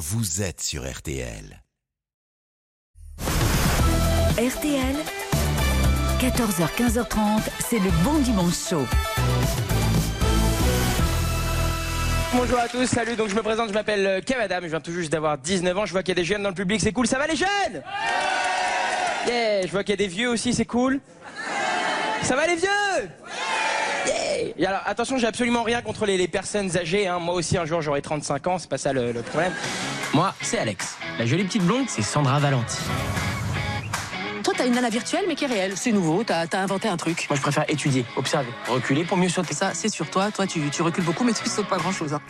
vous êtes sur RTL. RTL, 14h, 15h30, c'est le bon dimanche. Bonjour à tous, salut, donc je me présente, je m'appelle euh, Kev Adam, je viens tout juste d'avoir 19 ans, je vois qu'il y a des jeunes dans le public, c'est cool, ça va les jeunes? Yeah, je vois qu'il y a des vieux aussi, c'est cool. Ça va les vieux? Et alors attention, j'ai absolument rien contre les, les personnes âgées, hein. moi aussi un jour j'aurai 35 ans, c'est pas ça le, le problème. Moi, c'est Alex. La jolie petite blonde, c'est Sandra Valenti. Toi, t'as une nana virtuelle, mais qui est réelle. C'est nouveau, t'as as inventé un truc. Moi, je préfère étudier, observer, reculer pour mieux sauter. Ça, c'est sur toi. Toi, tu, tu recules beaucoup, mais tu sautes pas grand chose. Hein.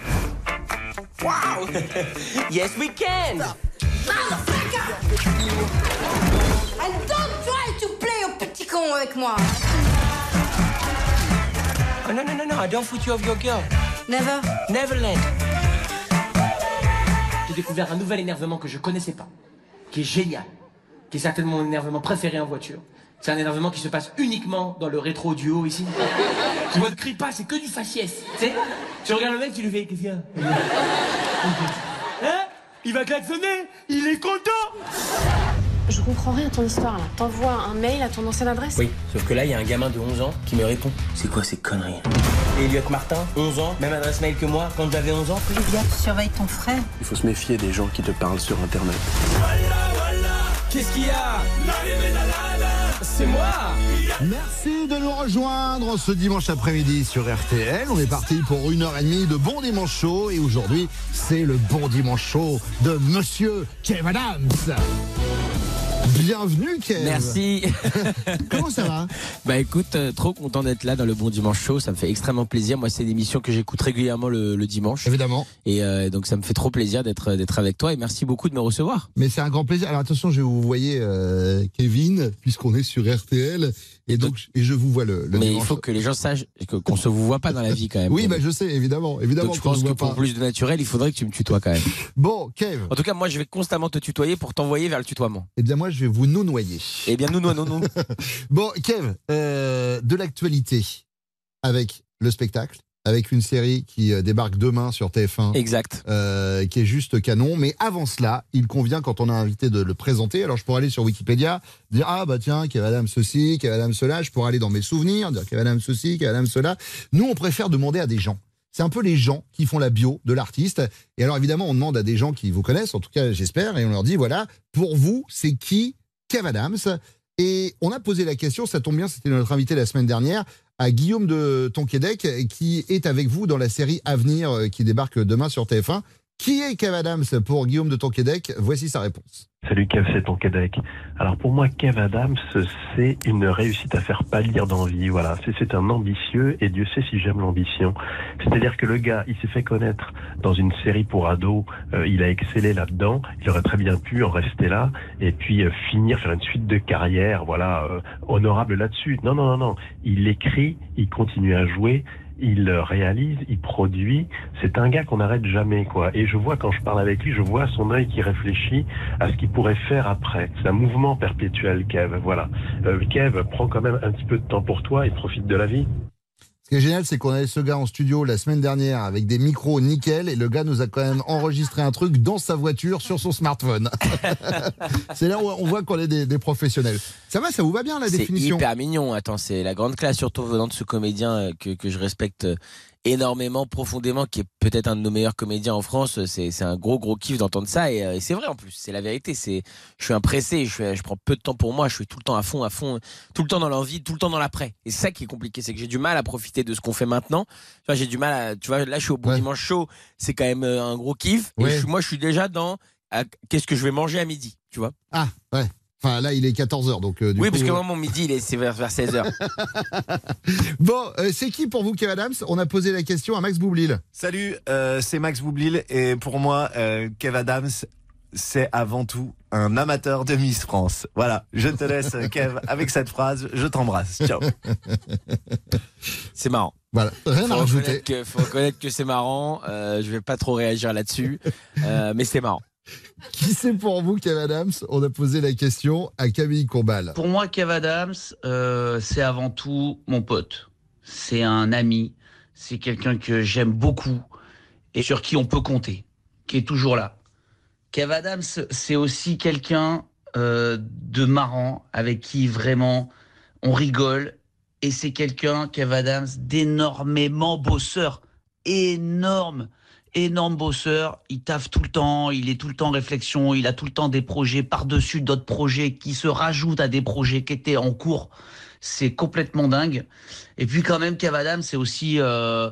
Wow Yes, we can And don't try to play au petit con avec moi. Oh non, non, non, non, I don't put you off your girl. Never. Neverland. J'ai découvert un nouvel énervement que je connaissais pas, qui est génial, qui est certainement mon énervement préféré en voiture. C'est un énervement qui se passe uniquement dans le rétro du haut ici. Tu vois, ne crie pas, c'est que du faciès. Tu sais Tu regardes le mec, tu lui fais, qu'est-ce qu'il y a? Hein? Il va klaxonner Il est content Je comprends rien à ton histoire là. T'envoies un mail à ton ancienne adresse? Oui, sauf que là, il y a un gamin de 11 ans qui me répond. C'est quoi ces conneries? Et Elliot Martin, 11 ans, même adresse mail que moi quand j'avais 11 ans? Olivia, tu surveilles ton frère. Il faut se méfier des gens qui te parlent sur Internet. Qu'est-ce qu'il y a? C'est moi Merci de nous rejoindre ce dimanche après-midi sur RTL. On est parti pour une heure et demie de bon dimanche chaud et aujourd'hui c'est le bon dimanche chaud de Monsieur Kev Adams. Bienvenue Kev. Merci. Comment ça va? Bah écoute, euh, trop content d'être là dans le Bon Dimanche Show. Ça me fait extrêmement plaisir. Moi, c'est une émission que j'écoute régulièrement le, le dimanche. Évidemment. Et euh, donc, ça me fait trop plaisir d'être d'être avec toi. Et merci beaucoup de me recevoir. Mais c'est un grand plaisir. Alors attention, je vous voyez euh, Kevin puisqu'on est sur RTL et donc et je vous vois le, le Mais il faut que les gens sachent que- qu'on se vous voit pas dans la vie quand même. Oui, bah, je sais, évidemment, évidemment. Donc je qu'on pense se que voit pour pas. plus de naturel, il faudrait que tu me tutoies quand même. Bon, Kev, En tout cas, moi, je vais constamment te tutoyer pour t'envoyer vers le tutoiement. eh bien moi je vais vous nounoyer. Eh bien, nous, nous, nous, nous. Bon, Kev, euh, de l'actualité avec le spectacle, avec une série qui euh, débarque demain sur TF1, Exact. euh, qui est juste canon. Mais avant cela, il convient, quand on a invité, de le présenter. Alors, je pourrais aller sur Wikipédia, dire Ah, bah tiens, Kev Adams ceci, Kev Adams cela. Je pourrais aller dans mes souvenirs, dire Kev Adams ceci, Kev Adams cela. Nous, on préfère demander à des gens. C'est un peu les gens qui font la bio de l'artiste. Et alors, évidemment, on demande à des gens qui vous connaissent, en tout cas, j'espère, et on leur dit voilà, pour vous, c'est qui Kev Adams? Et on a posé la question, ça tombe bien, c'était notre invité la semaine dernière, à Guillaume de Tonquédec, qui est avec vous dans la série Avenir euh, qui débarque demain sur TF1. Qui est Kev Adams pour Guillaume de Tonquédec? Voici sa réponse. Salut Kev, c'est ton Québec. Alors pour moi, Kev Adams, c'est une réussite à faire pâlir d'envie. Voilà, c'est un ambitieux et Dieu sait si j'aime l'ambition. C'est-à-dire que le gars, il s'est fait connaître dans une série pour ados, euh, il a excellé là-dedans. Il aurait très bien pu en rester là et puis euh, finir faire une suite de carrière, voilà, euh, honorable là-dessus. Non, non, non, non. Il écrit, il continue à jouer. Il réalise, il produit. C'est un gars qu'on n'arrête jamais, quoi. Et je vois quand je parle avec lui, je vois son œil qui réfléchit à ce qu'il pourrait faire après. C'est un mouvement perpétuel, Kev. Voilà. Euh, Kev, prends quand même un petit peu de temps pour toi et profite de la vie. Ce qui est génial, c'est qu'on avait ce gars en studio la semaine dernière avec des micros nickel et le gars nous a quand même enregistré un truc dans sa voiture sur son smartphone. c'est là où on voit qu'on est des, des professionnels. Ça va, ça vous va bien la C'est définition? hyper mignon. Attends, c'est la grande classe, surtout venant de ce comédien euh, que, que je respecte euh, énormément, profondément, qui est peut-être un de nos meilleurs comédiens en France. C'est c'est un gros, gros kiff d'entendre ça. Et, euh, et c'est vrai en plus, c'est la vérité. C'est, Je suis un pressé, je, suis- je prends peu de temps pour moi, je suis tout le temps à fond, à fond, tout le temps dans l'envie, tout le temps dans l'après. Et c'est ça qui est compliqué, c'est que j'ai du mal à profiter de ce qu'on fait maintenant. Tu vois, j'ai du mal à. Tu vois, là, je suis au bon Ouais. dimanche chaud, c'est quand même euh, un gros kiff. Et je suis- moi, je suis déjà dans. Qu'est-ce que je vais manger à midi, tu vois Ah, ouais. Enfin, là, il est 14h, donc euh, du Oui, coup, parce que euh, moi, mon midi, il est- c'est vers, vers 16h. Bon, euh, c'est qui pour vous, Kev Adams? On a posé la question à Max Boublil. Salut, euh, c'est Max Boublil et pour moi, euh, Kev Adams, c'est avant tout un amateur de Miss France. Voilà, je te laisse, Kev, avec cette phrase. Je t'embrasse. Ciao. C'est marrant. Voilà, rien Faut à rajouter. que, faut reconnaître que c'est marrant. Euh, je vais pas trop réagir là-dessus, Euh, mais c'est marrant. Qui c'est pour vous, Kev Adams On a posé la question à Camille Combal. Pour moi, Kev Adams, euh, c'est avant tout mon pote. C'est un ami. C'est quelqu'un que j'aime beaucoup et sur qui on peut compter, qui est toujours là. Kev Adams, c'est aussi quelqu'un euh, de marrant avec qui vraiment on rigole. Et c'est quelqu'un, Kev Adams, d'énormément bosseur. Énorme, énorme bosseur. Il taffe tout le temps, il est tout le temps en réflexion, il a tout le temps des projets par-dessus d'autres projets qui se rajoutent à des projets qui étaient en cours. C'est complètement dingue. Et puis quand même, Kev Adams, c'est aussi euh,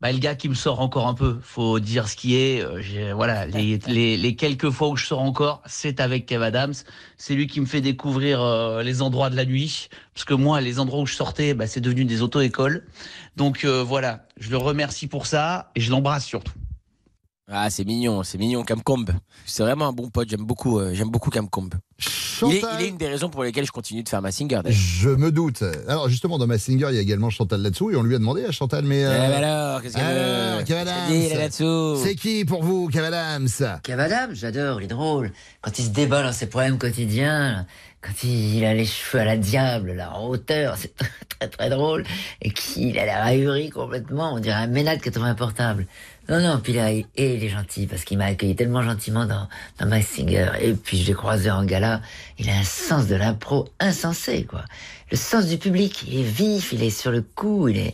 bah, le gars qui me sort encore un peu. Faut dire ce qui est. Euh, voilà, les, les, les quelques fois où je sors encore, c'est avec Kev Adams. C'est lui qui me fait découvrir euh, les endroits de la nuit. Parce que moi, les endroits où je sortais, bah, c'est devenu des auto-écoles. Donc euh, voilà, je le remercie pour ça et je l'embrasse surtout. Ah, c'est mignon, c'est mignon, Camcombe. C'est vraiment un bon pote, j'aime beaucoup, euh, j'aime beaucoup Camcombe. Il est, il est une des raisons pour lesquelles je continue de faire ma singer. d'ailleurs. Je me doute. Alors justement, dans Massinger, il y a également Chantal là-dessous et on lui a demandé à Chantal, mais... euh, Eh ben alors, qu'est-ce qu'elle là-dessous C'est qui pour vous, Kev Adams Kev Adams, j'adore, il est drôle. Quand il se débat dans ses problèmes quotidiens, quand il a les cheveux à la diable, en hauteur, c'est très, très très drôle. Et qu'il a l'air ahuri complètement, on dirait un ménade 80 portable. Non, non, puis là, il, et il est gentil, parce qu'il m'a accueilli tellement gentiment dans, dans My Singer. Et puis je l'ai croisé en gala, il a un sens de l'impro insensé, quoi. Le sens du public, il est vif, il est sur le coup, il est...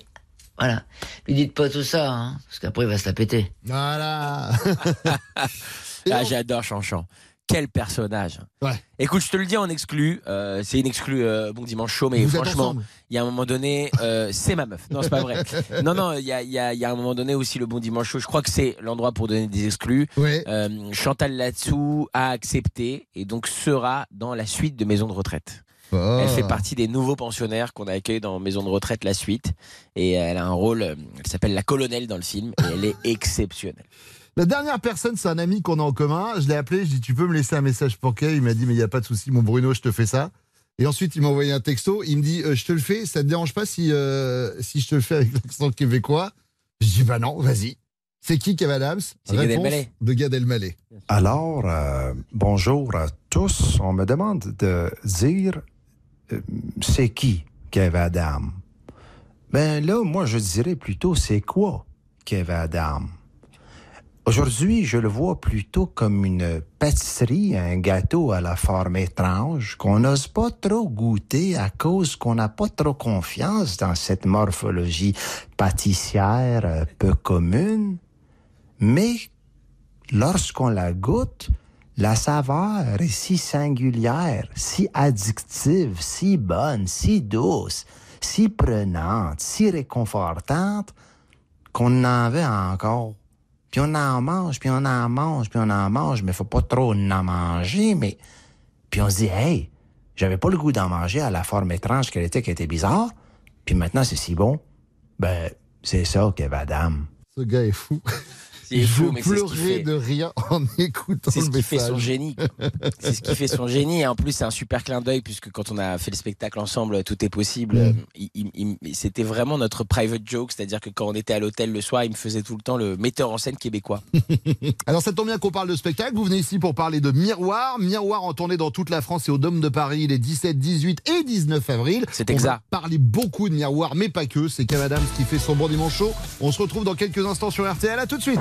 Voilà. Lui dites pas tout ça, hein, parce qu'après il va se la péter. Voilà. Ah, j'adore Chanchan. Quel personnage. Écoute, je te le dis en exclu, euh, c'est une exclu euh, Bon Dimanche Chaud, mais Vous franchement, il y a un moment donné, euh, c'est ma meuf. Non, c'est pas vrai. Non, non, il y a, y, a, y a un moment donné aussi le Bon Dimanche Chaud. Je crois que c'est l'endroit pour donner des exclus. Euh, Chantal Latsou a accepté et donc sera dans la suite de Maison de retraite. Oh. Elle fait partie des nouveaux pensionnaires qu'on a accueillis dans Maison de retraite la suite et elle a un rôle, elle s'appelle la colonelle dans le film et elle est exceptionnelle. La dernière personne, c'est un ami qu'on a en commun. Je l'ai appelé, je dis Tu peux me laisser un message pour Kev Il m'a dit Mais il n'y a pas de souci, mon Bruno, je te fais ça. Et ensuite, il m'a envoyé un texto. Il me dit euh, Je te le fais, ça te dérange pas si, euh, si je te le fais avec l'accent québécois? Je dis Bah non, vas-y. C'est qui Kev Adams Gad Réponse de Gad Elmaleh. Alors, euh, bonjour à tous. On me demande de dire euh, c'est qui Kev Adam? Ben là, moi, je dirais plutôt c'est quoi Kev Adam? Aujourd'hui, je le vois plutôt comme une pâtisserie, un gâteau à la forme étrange qu'on n'ose pas trop goûter à cause qu'on n'a pas trop confiance dans cette morphologie pâtissière euh, peu commune. Mais lorsqu'on la goûte, la saveur est si singulière, si addictive, si bonne, si douce, si prenante, si réconfortante, qu'on en veut encore. Puis on en mange, puis on en mange, puis on en mange, mais faut pas trop en manger, mais... Puis on se dit, hey, j'avais pas le goût d'en manger à la forme étrange qu'elle était, qui était bizarre, puis maintenant c'est si bon. Ben, c'est ça qu'est Adam. Ce gars est fou. Je pleurais de rire en écoutant C'est ce le qui fait son génie. C'est ce qui fait son génie. Et en plus, c'est un super clin d'œil puisque quand on a fait le spectacle ensemble, tout est possible. Mm. Euh, C'était vraiment notre private joke, c'est-à-dire que quand on était à l'hôtel le soir, il me faisait tout le temps le metteur en scène québécois. Alors ça tombe bien qu'on parle de spectacle. Vous venez ici pour parler de Miroir. Miroir en tournée dans toute la France et au Dôme de Paris les 17, 18 et 19 avril. C'est On exact. va parler beaucoup de Miroir, mais pas que. C'est Kev Adams qui fait son bon dimanche chaud. On se retrouve dans quelques instants sur RTL. À tout de suite.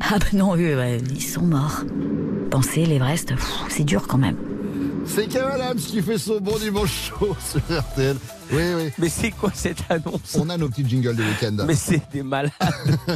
Ah ben non, eux, ouais, ils sont morts. Penser l'Everest, c'est dur quand même. C'est Kev Adams qui fait son bon dimanche chaud sur RTL. Oui, oui. Mais c'est quoi cette annonce? On a nos petits jingles de week-end. Mais c'est des malades.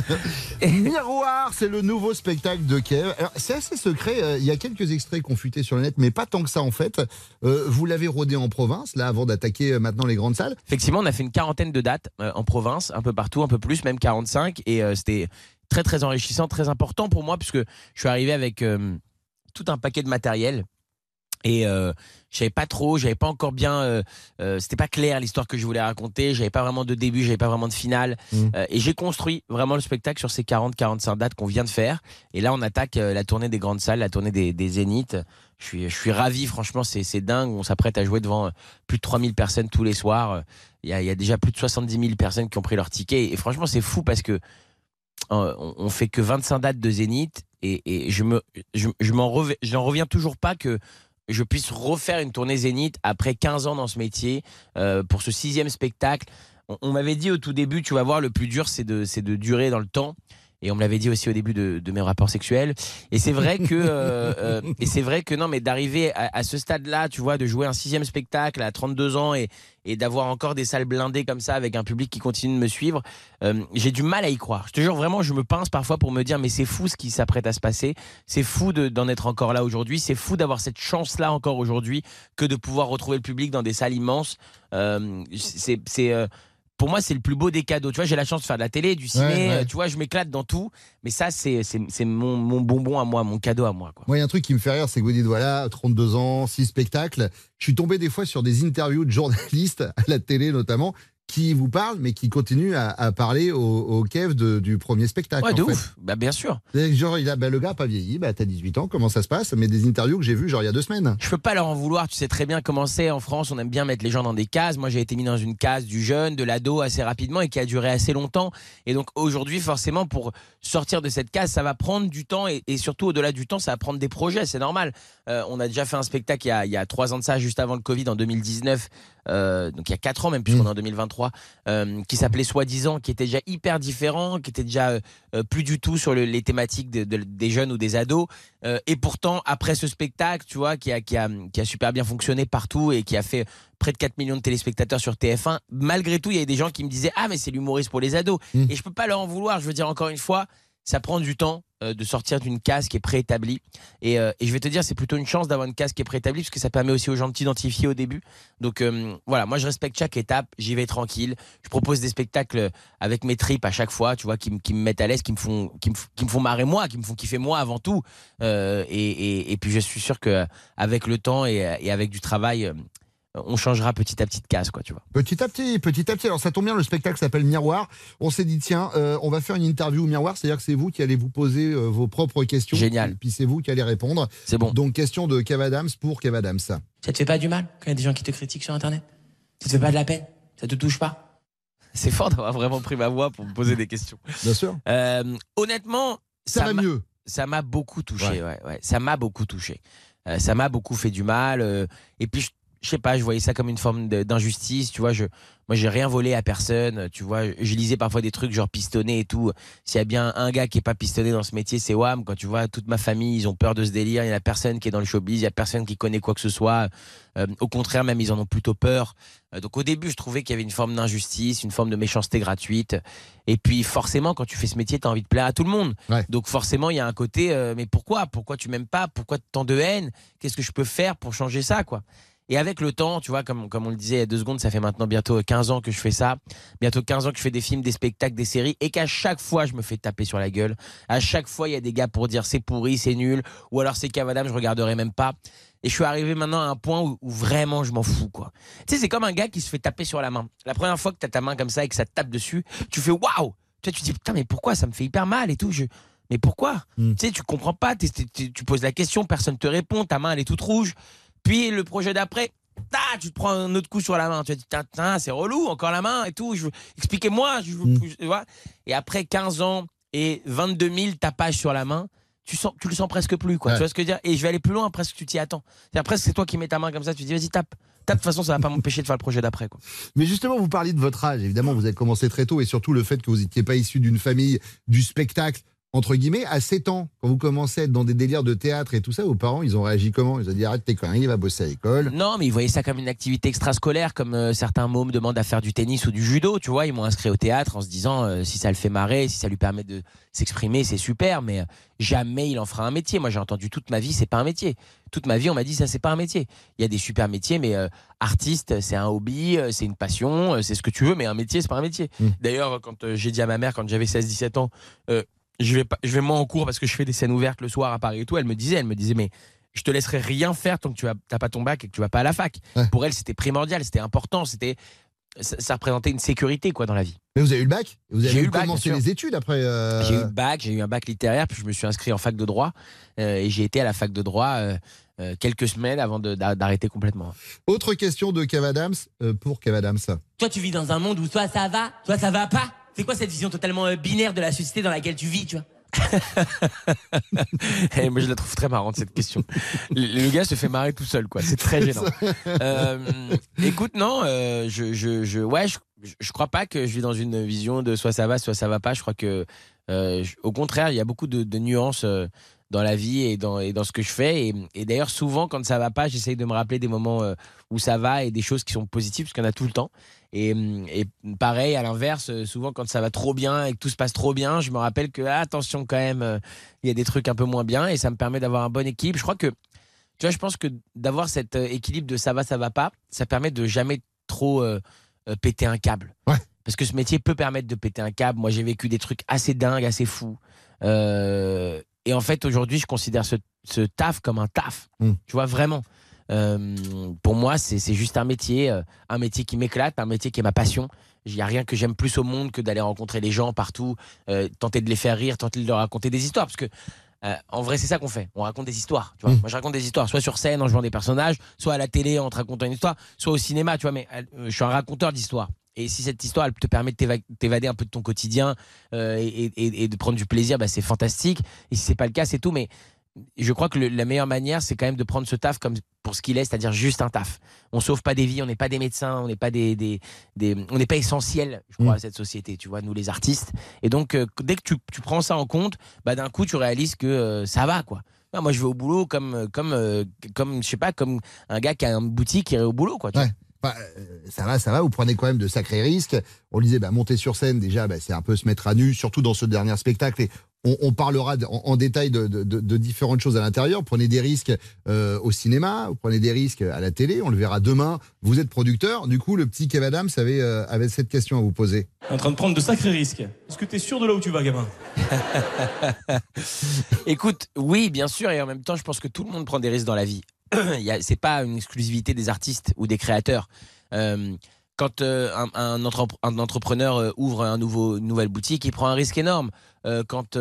Miroir, c'est le nouveau spectacle de Kev. Alors, c'est assez secret. euh, Il y a quelques extraits confutés sur le net, mais pas tant que ça en fait. Euh, vous l'avez rodé en province, là, avant d'attaquer euh, maintenant les grandes salles. Effectivement, on a fait une quarantaine de dates euh, en province, un peu partout, un peu plus, même 45. Et euh, c'était très, très enrichissant, très important pour moi, puisque je suis arrivé avec euh, tout un paquet de matériel. Et euh, je savais pas trop, j'avais pas encore bien, euh, euh, c'était pas clair l'histoire que je voulais raconter, j'avais pas vraiment de début, j'avais pas vraiment de finale. Mm. Euh, et j'ai construit vraiment le spectacle sur ces 40-45 dates qu'on vient de faire. Et là, on attaque euh, la tournée des grandes salles, la tournée des, des zéniths. Je suis, je suis ravi, franchement, c'est dingue. On s'apprête à jouer devant plus de 3000 personnes tous les soirs. Il y a, il y a déjà plus de 70 000 personnes qui ont pris leur ticket. Et franchement, c'est fou parce que on, on fait que 25 dates de zénith. Et, je me, je, m'en reviens toujours pas que je puisse refaire une tournée Zénith après 15 ans dans ce métier euh, pour ce sixième spectacle. On, m'avait dit au tout début, tu vas voir, le plus dur, c'est de, c'est de durer dans le temps. Et on me l'avait dit aussi au début de, mes rapports sexuels. Et c'est vrai que, euh, euh, et c'est vrai que non, mais d'arriver à, ce stade-là, tu vois, de jouer un sixième spectacle à 32 ans et, d'avoir encore des salles blindées comme ça avec un public qui continue de me suivre, euh, j'ai du mal à y croire. Je te jure vraiment, je me pince parfois pour me dire, mais c'est fou ce qui s'apprête à se passer. C'est fou de- d'en être encore là aujourd'hui. C'est fou d'avoir cette chance-là encore aujourd'hui que de pouvoir retrouver le public dans des salles immenses. Euh, c'est, pour moi, c'est le plus beau des cadeaux. Tu vois, j'ai la chance de faire de la télé, du ciné. Ouais, ouais. Tu vois, je m'éclate dans tout. Mais ça, c'est, mon, mon bonbon à moi, mon cadeau à moi. Quoi. Moi, il y a un truc qui me fait rire, c'est que vous dites, voilà, 32 ans, 6 spectacles. Je suis tombé des fois sur des interviews de journalistes, à la télé notamment, qui vous parlent, mais qui continuent à, à parler au, au Kev de- du premier spectacle. Ouais, en de fait. ouf. Bah, bien sûr. Genre, il a, bah, le gars pas vieilli, bah, t'as 18 ans, comment ça se passe? Mais des interviews que j'ai vues, genre, il y a deux semaines. Je peux pas leur en vouloir. Tu sais très bien comment c'est en France. On aime bien mettre les gens dans des cases. Moi, j'ai été mis dans une case du jeune, de l'ado assez rapidement et qui a duré assez longtemps. Et donc aujourd'hui, forcément, pour sortir de cette case, ça va prendre du temps et, et surtout au-delà du temps, ça va prendre des projets. C'est normal. Euh, on a déjà fait un spectacle il y, a, il y a trois ans de ça, juste avant le Covid, en 2019. Euh, donc il y a quatre ans même, puisqu'on est en 2023, euh, qui s'appelait Soi-disant, qui était déjà hyper différent, qui était déjà euh, plus du tout sur le- les thématiques de- de- des jeunes ou des ados. Et pourtant, après ce spectacle, tu vois, qui a, qui, a, qui a super bien fonctionné partout et qui a fait près de 4 millions de téléspectateurs sur TF1, malgré tout, il y avait des gens qui me disaient Ah, mais c'est l'humoriste pour les ados. Et je peux pas leur en vouloir. Je veux dire, encore une fois, ça prend du temps euh, de sortir d'une case qui est préétablie. Et, euh, et je vais te dire, c'est plutôt une chance d'avoir une case qui est préétablie parce que ça permet aussi aux gens de t'identifier au début. Donc euh, voilà, moi je respecte chaque étape, j'y vais tranquille. Je propose des spectacles avec mes tripes à chaque fois, tu vois, qui, me- qui me mettent à l'aise, qui me font, qui me, font marrer moi, qui me font kiffer moi avant tout. Et, et, et puis je suis sûr que avec le temps et, avec du travail, on changera petit à petit de case, quoi, tu vois. Petit à petit, petit à petit. Alors ça tombe bien, le spectacle s'appelle Miroir. On s'est dit, tiens, euh, on va faire une interview au Miroir, c'est-à-dire que c'est vous qui allez vous poser euh, vos propres questions. Génial. Et puis c'est vous qui allez répondre. C'est bon. Donc question de Kev Adams pour Kev Adams. Ça te fait pas du mal quand il y a des gens qui te critiquent sur Internet? Ça te fait pas de la peine? Ça te touche pas? C'est fort d'avoir vraiment pris ma voix pour me poser des questions. Bien sûr. Euh, honnêtement, Ça va mieux. Ça m'a beaucoup touché. Ouais. Ouais. Ouais, Ça m'a beaucoup touché. Euh, ça m'a beaucoup fait du mal. euh, et puis, je, je sais pas, je voyais ça comme une forme d'injustice. Tu vois, je, moi, j'ai rien volé à personne. Tu vois, je lisais parfois des trucs genre pistonné et tout. S'il y a bien un gars qui est pas pistonné dans ce métier, c'est Wam. Quand tu vois toute ma famille, ils ont peur de ce délire. Il y en a personne qui est dans le showbiz. Il y a personne qui connaît quoi que ce soit. Euh, au contraire, même ils en ont plutôt peur. Euh, donc au début, je trouvais qu'il y avait une forme d'injustice, une forme de méchanceté gratuite. Et puis forcément, quand tu fais ce métier, tu as envie de plaire à tout le monde. Donc forcément, il y a un côté, euh, mais pourquoi? Pourquoi tu m'aimes pas? Pourquoi tant de haine? Qu'est-ce que je peux faire pour changer ça, quoi? Et avec le temps, tu vois, comme, comme on le disait il y a deux secondes, ça fait maintenant bientôt 15 ans que je fais ça. Bientôt 15 ans que je fais des films, des spectacles, des séries. Et qu'à chaque fois, je me fais taper sur la gueule. À chaque fois, il y a des gars pour dire c'est pourri, c'est nul. Ou alors c'est cavadam, je regarderai même pas. Et je suis arrivé maintenant à un point où, où vraiment je m'en fous, quoi. Tu sais, c'est comme un gars qui se fait taper sur la main. La première fois que tu as ta main comme ça et que ça te tape dessus, tu fais waouh! Tu tu te dis putain, mais pourquoi? Ça me fait hyper mal et tout. Je... Mais pourquoi? Tu sais, tu comprends pas, tu poses la question, personne te répond, ta main elle est toute rouge. Puis le projet d'après, ah, tu te prends un autre coup sur la main. Tu te dis, c'est relou, encore la main et tout. Je Expliquez-moi. Je vois et après 15 ans et 22 000 tapages sur la main, tu, sens, tu le sens presque plus. Quoi. Ouais. Tu vois ce que je veux dire? Et je vais aller plus loin, presque tu t'y attends. C'est Après, c'est toi qui mets ta main comme ça, tu te dis, vas-y, tape. Tape, de toute façon, ça va pas m'empêcher de faire le projet d'après. quoi. Mais justement, vous parliez de votre âge. Évidemment, vous avez commencé très tôt et surtout le fait que vous n'étiez pas issu d'une famille du spectacle. Entre guillemets, à 7 ans, quand vous commencez à être dans des délires de théâtre et tout ça, vos parents, ils ont réagi comment? Ils ont dit arrête tes conneries, va bosser à l'école. Non, mais ils voyaient ça comme une activité extrascolaire, comme euh, certains mômes demandent à faire du tennis ou du judo, tu vois. Ils m'ont inscrit au théâtre en se disant euh, si ça le fait marrer, si ça lui permet de s'exprimer, c'est super, mais euh, jamais il en fera un métier. Moi, j'ai entendu toute ma vie, c'est pas un métier. Toute ma vie, on m'a dit ça, c'est pas un métier. Il y a des super métiers, mais euh, artiste, c'est un hobby, c'est une passion, c'est ce que tu veux, mais un métier, c'est pas un métier. D'ailleurs, quand j'ai dit à ma mère, quand j'avais 16-17 ans, je vais pas, je vais moins en cours parce que je fais des scènes ouvertes le soir à Paris et tout. Elle me disait, elle me disait, mais je te laisserai rien faire tant que tu n'as pas ton bac et que tu vas pas à la fac. Pour elle, c'était primordial, c'était important, c'était ça, ça représentait une sécurité quoi dans la vie. Mais vous avez eu le bac? Vous J'ai avez eu le bac, commencé les études après euh, J'ai eu le bac, j'ai eu un bac littéraire, puis je me suis inscrit en fac de droit euh, et j'ai été à la fac de droit euh, euh, quelques semaines avant d'arrêter complètement. Autre question de Kev Adams euh, pour Kev Adams. Toi, tu vis dans un monde où soit ça va, soit ça va pas? C'est quoi cette vision totalement euh, binaire de la société dans laquelle tu vis, tu vois Et moi, je la trouve très marrante cette question. Le, le gars se fait marrer tout seul, quoi. C'est très gênant. Euh, écoute, non, euh, je, je, je, ouais, je, je crois pas que je vis dans une vision de soit ça va, soit ça va pas. Je crois que, euh, je- au contraire, il y a beaucoup de, de nuances dans la vie et dans, et dans ce que je fais. Et, et d'ailleurs, souvent, quand ça va pas, j'essaye de me rappeler des moments euh, où ça va et des choses qui sont positives, parce qu'il y en a tout le temps. Et, hum, et pareil, à l'inverse, euh, souvent quand ça va trop bien et que tout se passe trop bien, je me rappelle que ah, attention quand même, euh, il y a des trucs un peu moins bien et ça me permet d'avoir un bon équilibre. Je crois que, tu vois, je pense que d'avoir cet euh, équilibre de ça va, ça va pas, ça permet de jamais trop euh, péter un câble. Parce que ce métier peut permettre de péter un câble. Moi, j'ai vécu des trucs assez dingues, assez fous. Euh, et en fait, aujourd'hui, je considère ce, ce taf comme un taf. Tu vois, vraiment. Euh, pour moi, c'est juste un métier, euh, un métier qui m'éclate, un métier qui est ma passion. Il n'y a rien que j'aime plus au monde que d'aller rencontrer les gens partout, euh, tenter de les faire rire, tenter de leur raconter des histoires. Parce que, euh, en vrai, c'est ça qu'on fait. On raconte des histoires. Tu vois. Moi, je raconte des histoires, soit sur scène en jouant des personnages, soit à la télé en te racontant une histoire, soit au cinéma, tu vois. Mais euh, je suis un raconteur d'histoires. Et si cette histoire, elle te permet de t'éva- t'évader un peu de ton quotidien euh, et, et- et de prendre du plaisir, bah, c'est fantastique. Et si c'est pas le cas, c'est tout. Mais je crois que le- la meilleure manière, c'est quand même de prendre ce taf comme pour ce qu'il est, c'est-à-dire juste un taf. On sauve pas des vies, on n'est pas des médecins, on n'est pas des, des, des- on n'est pas essentiel, je crois, à cette société. Tu vois, nous les artistes. Et donc, euh, dès que tu, tu prends ça en compte, bah d'un coup, tu réalises que euh, ça va, quoi. Non, moi, je vais au boulot comme, comme, euh, comme, je sais pas, comme un gars qui a une boutique, il irait au boulot, quoi. tu vois. Enfin, euh, ça va, ça va, vous prenez quand même de sacrés risques. On disait, bah, monter sur scène, déjà, bah, c'est un peu se mettre à nu, surtout dans ce dernier spectacle. Et on, on parlera de- en, en détail de, de- de- de différentes choses à l'intérieur. Prenez des risques euh, au cinéma, vous prenez des risques à la télé, on le verra demain. Vous êtes producteur. Du coup, le petit Kev Adams avait, euh, avait cette question à vous poser. en train de prendre de sacrés risques. Est-ce que t'es sûr de là où tu vas, gamin? Écoute, oui, bien sûr, et en même temps, je pense que tout le monde prend des risques dans la vie. C'est pas une exclusivité des artistes ou des créateurs. Euh, quand euh, un, un entrep- un entrepreneur euh, ouvre un nouveau, une nouvelle boutique, il prend un risque énorme. Euh, quand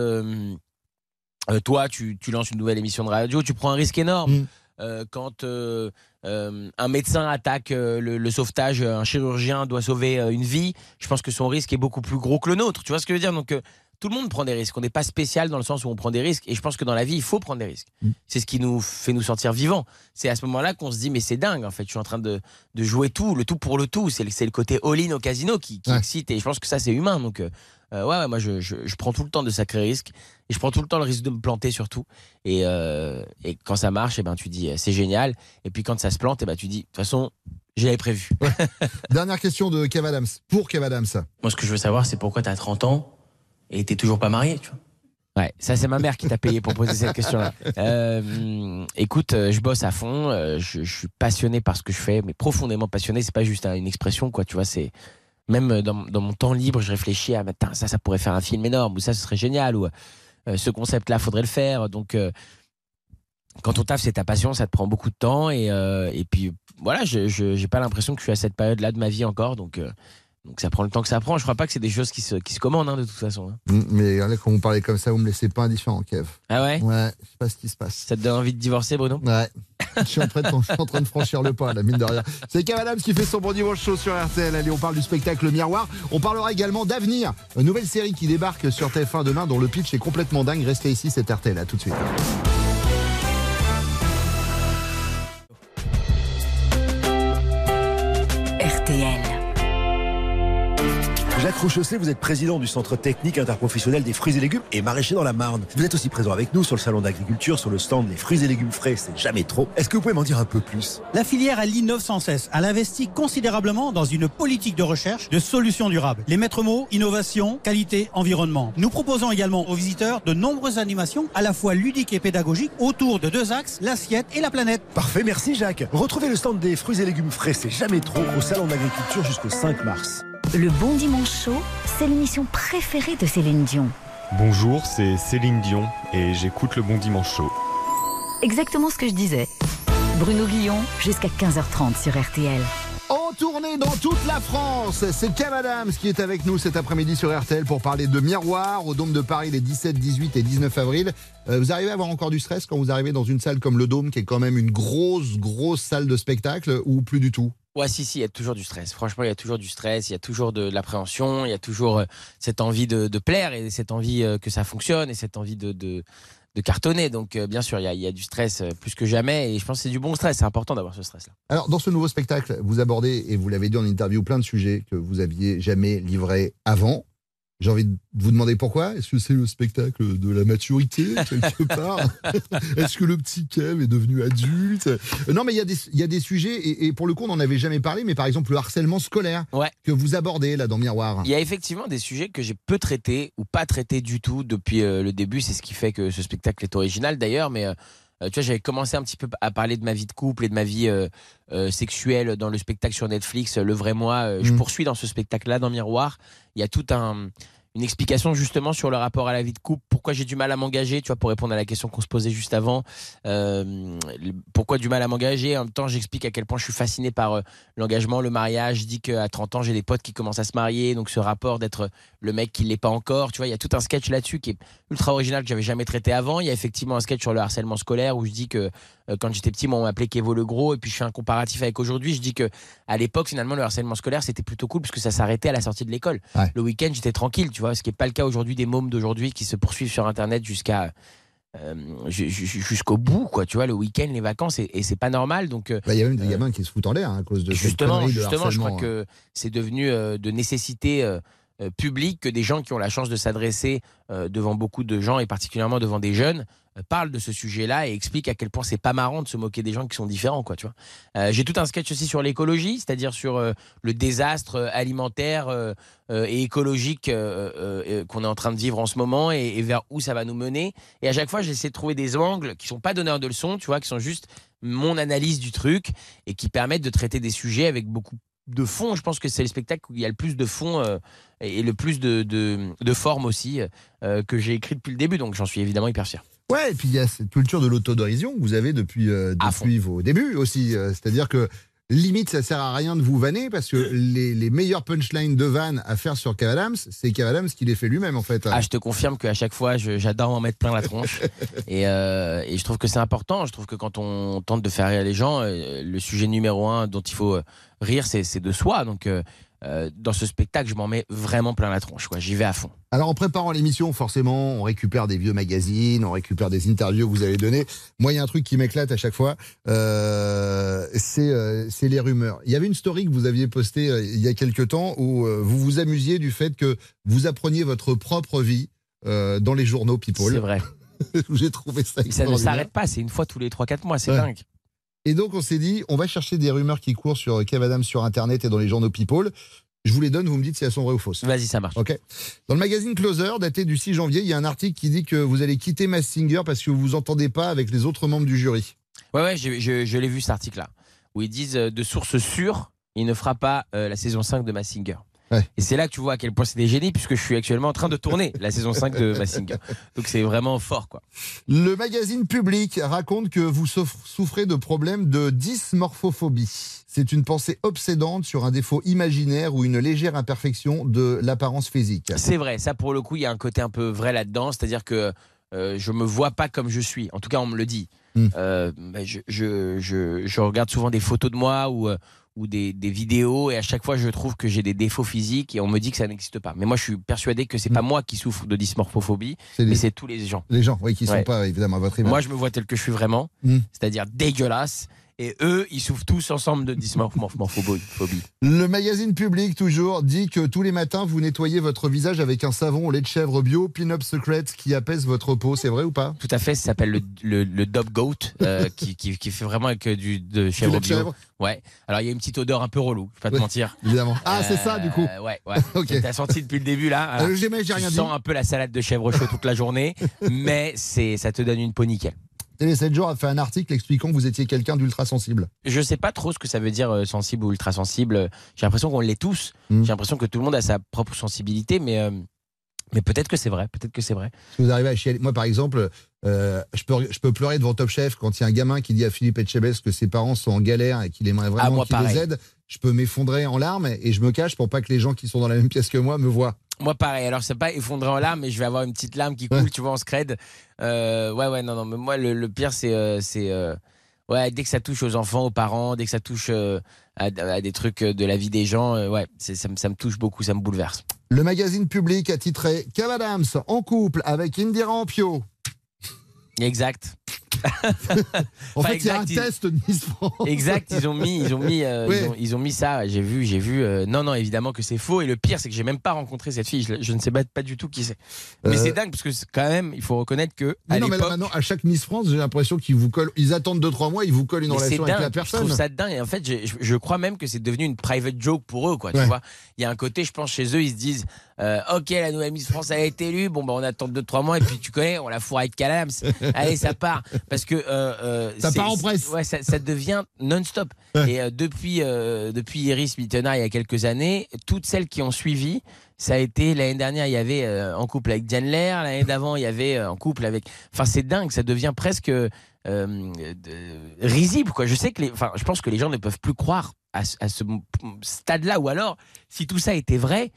toi, tu, tu lances une nouvelle émission de radio, tu prends un risque énorme. Euh, quand euh, euh, un médecin attaque le, le sauvetage, un chirurgien doit sauver une vie, je pense que son risque est beaucoup plus gros que le nôtre. Tu vois ce que je veux dire? Donc, tout le monde prend des risques. On n'est pas spécial dans le sens où on prend des risques. Et je pense que dans la vie, il faut prendre des risques. C'est ce qui nous fait nous sentir vivants. C'est à ce moment-là qu'on se dit, mais c'est dingue, en fait. Je suis en train de, de jouer tout, le tout pour le tout. C'est le, c'est le côté all-in au casino qui, qui excite. Et je pense que ça, c'est humain. Donc, euh, euh, ouais, ouais, moi, je, je, je prends tout le temps de sacrés risques. Et je prends tout le temps le risque de me planter, surtout. Et, euh, et quand ça marche, eh ben, tu dis, c'est génial. Et puis quand ça se plante, eh ben, tu dis, de toute façon, j'avais prévu. Dernière question de Kev Adams. Pour Kev Adams. Moi, ce que je veux savoir, c'est pourquoi t'as 30 ans et t'es toujours pas marié, tu vois. Ouais, ça c'est ma mère qui t'a payé pour poser cette question-là. Euh, écoute, euh, je bosse à fond, euh, je, suis passionné par ce que je fais, mais profondément passionné. C'est pas juste un- une expression, quoi. Tu vois, c'est même dans, mon temps libre, je réfléchis à, ça, ça pourrait faire un film énorme, ou ça, ce serait génial, ou ce concept-là, faudrait le faire. Donc, quand on taffe, c'est ta passion, ça te prend beaucoup de temps, et, et puis voilà, je- j'ai pas l'impression que je suis à cette période-là de ma vie encore, donc. Donc ça prend le temps que ça prend. Je crois pas que c'est des choses qui se, qui se commandent hein, de toute façon. hein. Mm, Mais là, quand vous parlez comme ça, vous me laissez pas indifférent, Kev. Ah ouais? Ouais, je sais pas ce qui se passe. Ça te donne envie de divorcer, Bruno? Ouais. Je suis, en train de, je suis en train de franchir le pas, la mine de rien. C'est Kev Adams qui fait son bon dimanche show sur RTL. Allez, on parle du spectacle Le Miroir. On parlera également d'Avenir, une nouvelle série qui débarque sur TF1 demain, dont le pitch est complètement dingue. Restez ici, c'est RTL. À tout de suite. Jacques Rouchosset, vous êtes président du Centre technique interprofessionnel des fruits et légumes et maraîcher dans la Marne. Vous êtes aussi présent avec nous sur le salon d'agriculture, sur le stand des fruits et légumes frais, c'est jamais trop. Est-ce que vous pouvez m'en dire un peu plus? La filière, elle innove sans cesse. Elle investit considérablement dans une politique de recherche de solutions durables. Les maîtres mots, innovation, qualité, environnement. Nous proposons également aux visiteurs de nombreuses animations à la fois ludiques et pédagogiques autour de deux axes, l'assiette et la planète. Parfait, merci Jacques. Retrouvez le stand des fruits et légumes frais, c'est jamais trop au salon d'agriculture jusqu'au 5 mars. Le Bon Dimanche Show, c'est l'émission préférée de Céline Dion. Bonjour, c'est Céline Dion et j'écoute le Bon Dimanche Show. Exactement ce que je disais. Bruno Guillon, jusqu'à 15h30 sur RTL. En tournée dans toute la France, c'est Kev Adams qui est avec nous cet après-midi sur RTL pour parler de Miroir au Dôme de Paris les 17, 18 et 19 avril. Euh, vous arrivez à avoir encore du stress quand vous arrivez dans une salle comme le Dôme qui est quand même une grosse, grosse salle de spectacle ou plus du tout? Ouais, si, si, il y a toujours du stress. Franchement, il y a toujours du stress, il y a toujours de, l'appréhension, il y a toujours euh, cette envie de, plaire et cette envie euh, que ça fonctionne et cette envie de, de, cartonner. Donc, euh, bien sûr, il y, a, il y, a, du stress plus que jamais et je pense que c'est du bon stress. C'est important d'avoir ce stress-là. Alors, dans ce nouveau spectacle, vous abordez, et vous l'avez dit en interview, plein de sujets que vous aviez jamais livrés avant. J'ai envie de vous demander pourquoi. Est-ce que c'est le spectacle de la maturité, quelque part? Est-ce que le petit Kev est devenu adulte? Non, mais il y, a des, il y a des sujets, et, et pour le coup, on n'en avait jamais parlé, mais par exemple, le harcèlement scolaire ouais. que vous abordez là dans Miroir. Il y a effectivement des sujets que j'ai peu traités ou pas traités du tout depuis euh, le début. C'est ce qui fait que ce spectacle est original d'ailleurs, mais. Euh, tu vois, j'avais commencé un petit peu à parler de ma vie de couple et de ma vie euh, euh, sexuelle dans le spectacle sur Netflix, Le Vrai Moi. Euh, je Mm. poursuis dans ce spectacle-là, dans Miroir. Il y a tout un une explication justement sur le rapport à la vie de couple, pourquoi j'ai du mal à m'engager, tu vois, pour répondre à la question qu'on se posait juste avant, euh, pourquoi du mal à m'engager, en même temps j'explique à quel point je suis fasciné par euh, l'engagement, le mariage, je dis qu'à 30 ans j'ai des potes qui commencent à se marier, donc ce rapport d'être le mec qui l'est pas encore, tu vois, il y a tout un sketch là-dessus qui est ultra original que j'avais jamais traité avant, il y a effectivement un sketch sur le harcèlement scolaire où je dis que quand j'étais petit, moi, on m'appelait Kevo le gros, et puis je fais un comparatif avec aujourd'hui, je dis que à l'époque finalement le harcèlement scolaire c'était plutôt cool parce que ça s'arrêtait à la sortie de l'école. Ouais. Le week-end j'étais tranquille, tu vois, ce qui est pas le cas aujourd'hui des mômes d'aujourd'hui qui se poursuivent sur internet jusqu'à euh, ju- ju- jusqu'au bout, quoi. Tu vois, le week-end, les vacances, et, et c'est pas normal. Donc, euh, Bah, Il y a même des gamins qui se foutent en l'air hein, à cause de cette justement, de justement, je crois harcèlement. que c'est devenu euh, de nécessité euh, euh, publique que des gens qui ont la chance de s'adresser euh, devant beaucoup de gens et particulièrement devant des jeunes euh, parlent de ce sujet-là et expliquent à quel point c'est pas marrant de se moquer des gens qui sont différents, quoi. Tu vois. Euh, J'ai tout un sketch aussi sur l'écologie, c'est-à-dire sur euh, le désastre alimentaire et écologique qu'on est en train de vivre en ce moment et, vers où ça va nous mener. Et à chaque fois, j'essaie de trouver des angles qui sont pas donneurs de leçons, tu vois, qui sont juste mon analyse du truc et qui permettent de traiter des sujets avec beaucoup de fond. Je pense que c'est le spectacle où il y a le plus de fond et le plus de, de, forme aussi que j'ai écrit depuis le début. Donc j'en suis évidemment hyper fier. Ouais, et puis il y a cette culture de l'autodérision que vous avez depuis, euh, depuis vos débuts aussi. Euh, C'est-à-dire que limite, ça sert à rien de vous vanner parce que les, les meilleurs punchlines de vanne à faire sur Kev Adams, c'est Kev Adams qui les fait lui-même en fait. Ah, je te confirme qu'à chaque fois, j'adore en mettre plein la tronche. et, euh, et je trouve que c'est important. Je trouve que quand on tente de faire rire les gens, le sujet numéro un dont il faut rire, c'est c'est de soi. Donc, euh, dans ce spectacle, je m'en mets vraiment plein la tronche. J'y vais à fond. Alors en préparant l'émission, forcément, on récupère des vieux magazines, on récupère des interviews que vous avez données. Moi, il y a un truc qui m'éclate à chaque fois, euh, c'est euh, c'est les rumeurs. Il y avait une story que vous aviez postée il y a quelques temps où vous vous amusiez du fait que vous appreniez votre propre vie dans les journaux People. C'est vrai. J'ai trouvé ça Ça ne s'arrête pas. C'est une fois tous les 3-4 mois. C'est Ouais. dingue. Et donc on s'est dit, on va chercher des rumeurs qui courent sur Kev Adams sur Internet et dans les journaux People. Je vous les donne, vous me dites si elles sont vraies ou fausses. Vas-y, ça marche. Ok. Dans le magazine Closer, daté du 6 janvier, il y a un article qui dit que vous allez quitter Mass Singer parce que vous vous entendez pas avec les autres membres du jury. Ouais, ouais, je, je- je l'ai vu cet article-là, où ils disent euh, de sources sûres, il ne fera pas euh, la saison 5 de Massinger. Et c'est là que tu vois à quel point c'est des génies, puisque je suis actuellement en train de tourner la saison 5 de Massinger. Donc c'est vraiment fort, quoi. Le magazine Public raconte que vous souff- souffrez de problèmes de dysmorphophobie. C'est une pensée obsédante sur un défaut imaginaire ou une légère imperfection de l'apparence physique. C'est vrai, ça pour le coup, il y a un côté un peu vrai là-dedans, c'est-à-dire que euh, je me vois pas comme je suis. En tout cas, on me le dit. Euh, je, je, je, je regarde souvent des photos de moi ou, euh, ou des, des vidéos et à chaque fois, je trouve que j'ai des défauts physiques et on me dit que ça n'existe pas. Mais moi, je suis persuadé que c'est pas moi qui souffre de dysmorphophobie, les- mais c'est tous les gens. Les gens, oui, qui sont Ouais. pas évidemment à votre image. Moi, je me vois tel que je suis vraiment, Mm. c'est-à-dire dégueulasse. Et eux, ils souffrent tous ensemble de dysmorphophobie. Le magazine public, toujours, dit que tous les matins, vous nettoyez votre visage avec un savon au lait de chèvre bio, Pin-Up Secret, qui apaise votre peau. C'est vrai ou pas? Tout à fait, ça s'appelle le, le, le Dub Goat, euh, qui, qui, qui fait vraiment avec euh, du de chèvre bio. chèvre? Ouais. Alors il y a une petite odeur un peu relou, je vais pas te Ouais, mentir. Évidemment. Ah, c'est ça, du coup. Euh, Ouais, ouais. Ok. T'as senti depuis le début là. Euh, j'aimais, j'ai tu rien dit. sens un peu la salade de chèvre chaud toute la journée, mais ça te donne une peau nickel. Télé 7 jours a fait un article expliquant que vous étiez quelqu'un d'ultra sensible. Je sais pas trop ce que ça veut dire euh, sensible ou ultra sensible. J'ai l'impression qu'on l'est tous. Mm. J'ai l'impression que tout le monde a sa propre sensibilité, mais euh, Mais peut-être que c'est vrai, peut-être que c'est vrai. Si vous arrivez à chialer. Moi, par exemple, euh, je, peux, je peux pleurer devant Top Chef quand il y a un gamin qui dit à Philippe Etchebest que ses parents sont en galère et qu'il aimerait vraiment Ah, qu'il les aide. Je peux m'effondrer en larmes et je me cache pour pas que les gens qui sont dans la même pièce que moi me voient. Moi, pareil. Alors, c'est pas effondré en larmes, mais je vais avoir une petite larme qui coule, tu vois, en scred. Euh, ouais, ouais, non, non. Mais moi, le, le pire, c'est. euh, c'est euh, ouais, dès que ça touche aux enfants, aux parents, dès que ça touche euh, à, à des trucs de la vie des gens, ouais, c'est- ça, me- ça me touche beaucoup, ça me bouleverse. Le magazine public a titré Kev Adams en couple avec Indira Ampio. Exact. En fait, il y a un exact, ils- test de Miss France. Exact, ils ont mis, ils ont mis, euh, ils, ont, ils ont mis ça. J'ai vu, j'ai vu. euh, non, non, évidemment que c'est faux. Et le pire, c'est que j'ai même pas rencontré cette fille. Je, je ne sais pas, pas du tout qui c'est. Mais Euh, c'est dingue parce que quand même, il faut reconnaître que à non, mais là maintenant, à chaque Miss France, j'ai l'impression qu'ils vous collent. Ils attendent 2-3 mois, ils vous collent une Mais relation avec dingue, la Je personne. trouve ça dingue. Et en fait, je, je crois même que c'est devenu une private joke pour eux, quoi. Tu vois, il y a un côté, je pense, chez eux, ils se disent, euh, ok, la nouvelle Miss France elle a été élue. Bon, bah, on attend deux trois mois et puis tu connais, on la fourre avec Calams. Allez, ça part. Parce que euh, euh, Ça c'est- part en presse. Ouais, ça, ça devient non-stop. Et euh, depuis euh, depuis Iris Mittenard il y a quelques années, toutes celles qui ont suivi. Ça a été l'année dernière, il y avait en couple avec Diane Lair. L'année d'avant, il y avait en couple avec. Enfin, c'est dingue. Ça devient presque de- risible, quoi. Je sais que les. Enfin, je pense que les gens ne peuvent plus croire à, ce- à ce m- stade-là. Ou alors, si tout ça était vrai,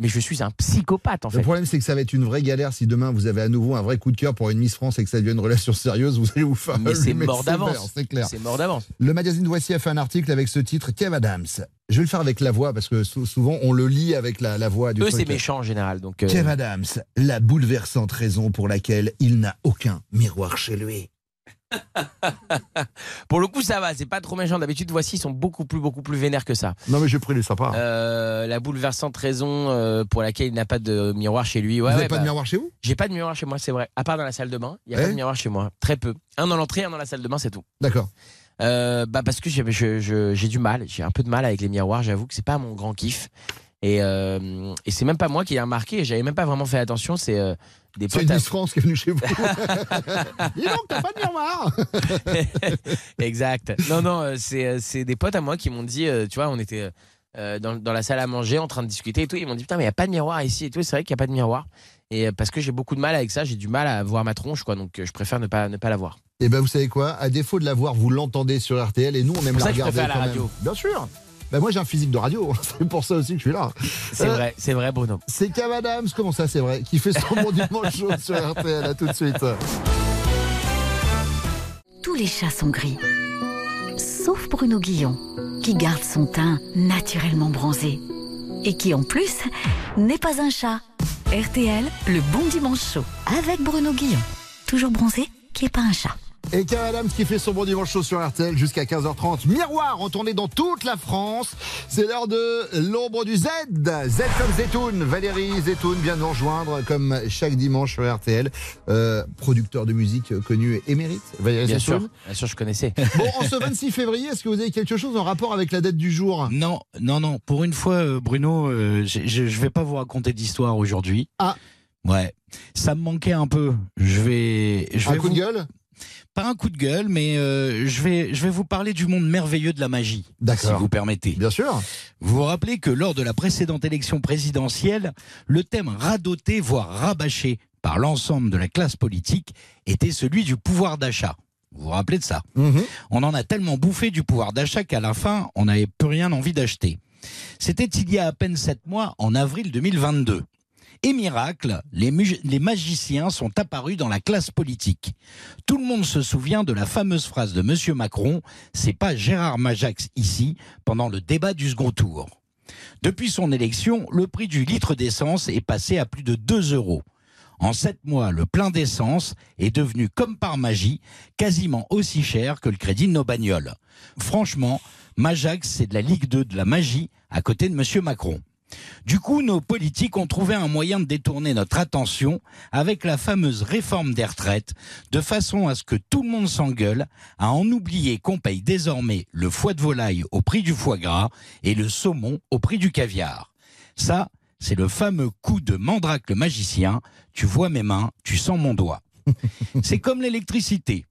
mais je suis un psychopathe, en Le fait. problème, c'est que ça va être une vraie galère si demain vous avez à nouveau un vrai coup de cœur pour une Miss France et que ça devient une relation sérieuse. Vous allez vous faire. Mais c'est mort d'avance. C'est clair. C'est mort d'avance. Le magazine Voici a fait un article avec ce titre Kev Adams. Je vais le faire avec la voix parce que sou- souvent on le lit avec la, la voix du Eux, c'est méchant en général. Donc, euh, Kev Adams, la bouleversante raison pour laquelle il n'a aucun miroir chez lui. pour le coup, ça va. C'est pas trop méchant. D'habitude, voici, ils sont beaucoup plus, beaucoup plus vénères que ça. Non mais j'ai pris les sympas. Euh, la bouleversante raison euh, pour laquelle il n'a pas de miroir chez lui. Ouais, vous ouais, n'avez pas bah, de miroir chez vous? J'ai pas de miroir chez moi, c'est vrai. À part dans la salle de bain, il y a Eh pas de miroir chez moi. Très peu. Un dans l'entrée, un dans la salle de bain, c'est tout. D'accord. Euh, bah parce que j'ai du mal, j'ai un peu de mal avec les miroirs. J'avoue que c'est pas mon grand kiff. Et, et c'est même pas moi qui ai remarqué. J'avais même pas vraiment fait attention. C'est des C'est à- France qui est venue chez vous. Dis donc, t'as pas de miroir exact. Non, non, euh, c'est euh, c'est des potes à moi qui m'ont dit, euh, tu vois, on était dans, dans la salle à manger en train de discuter et tout. Ils m'ont dit, putain, mais il n'y a pas de miroir ici et tout. C'est vrai qu'il n'y a pas de miroir. Et parce que j'ai beaucoup de mal avec ça, j'ai du mal à voir ma tronche, quoi. Donc je préfère ne pas, ne pas la voir. Et ben vous savez quoi? À défaut de la voir, vous l'entendez sur RTL et nous on aime la ça que je regarder la quand même. radio. Bien sûr. Ben moi j'ai un physique de radio, c'est pour ça aussi que je suis là. C'est Euh, vrai, c'est vrai, Bruno. C'est Cam Adams, comment ça c'est vrai, qui fait son bon dimanche chaud sur RTL. À tout de suite. Tous les chats sont gris. Sauf Bruno Guillon, qui garde son teint naturellement bronzé. Et qui en plus n'est pas un chat. RTL, le bon dimanche chaud. Avec Bruno Guillon. Toujours bronzé, qui est pas un chat. Et Cam Adams qui fait son bon dimanche chaud sur RTL jusqu'à 15h30. Miroir en tournée dans toute la France. C'est l'heure de l'ombre du Z. Z comme Zetoun. Valérie Zetoun vient de nous rejoindre comme chaque dimanche sur RTL. Euh, producteur de musique connu et émérite. Valérie Bien Zetoun. sûr, bien sûr, je connaissais. Bon, en ce 26 février, est-ce que vous avez quelque chose en rapport avec la date du jour? Non, non, non. Pour une fois, euh, Bruno, euh, je, je vais pas vous raconter d'histoire aujourd'hui. Ah. Ouais. Ça me manquait un peu. Je vais. Je Un vais coup de gueule? Pas un coup de gueule, mais euh, je vais, je vais vous parler du monde merveilleux de la magie. Si vous permettez. Bien sûr. Vous vous rappelez que lors de la précédente élection présidentielle, le thème radoté, voire rabâché par l'ensemble de la classe politique était celui du pouvoir d'achat. Vous vous rappelez de ça? On en a tellement bouffé du pouvoir d'achat qu'à la fin, on n'avait plus rien envie d'acheter. C'était il y a à peine sept mois, en avril 2022. Et miracle, les, magiciens sont apparus dans la classe politique. Tout le monde se souvient de la fameuse phrase de Monsieur Macron C'est pas Gérard Majax ici pendant le débat du second tour. Depuis son élection, le prix du litre d'essence est passé à plus de 2 euros. En sept mois, le plein d'essence est devenu, comme par magie, quasiment aussi cher que le crédit de nos bagnoles. Franchement, Majax, c'est de la Ligue 2 de la magie à côté de Monsieur Macron. Du coup, nos politiques ont trouvé un moyen de détourner notre attention avec la fameuse réforme des retraites, de façon à ce que tout le monde s'engueule, à en oublier qu'on paye désormais le foie de volaille au prix du foie gras et le saumon au prix du caviar. Ça, c'est le fameux coup de mandrake le magicien, tu vois mes mains, tu sens mon doigt. C'est comme l'électricité.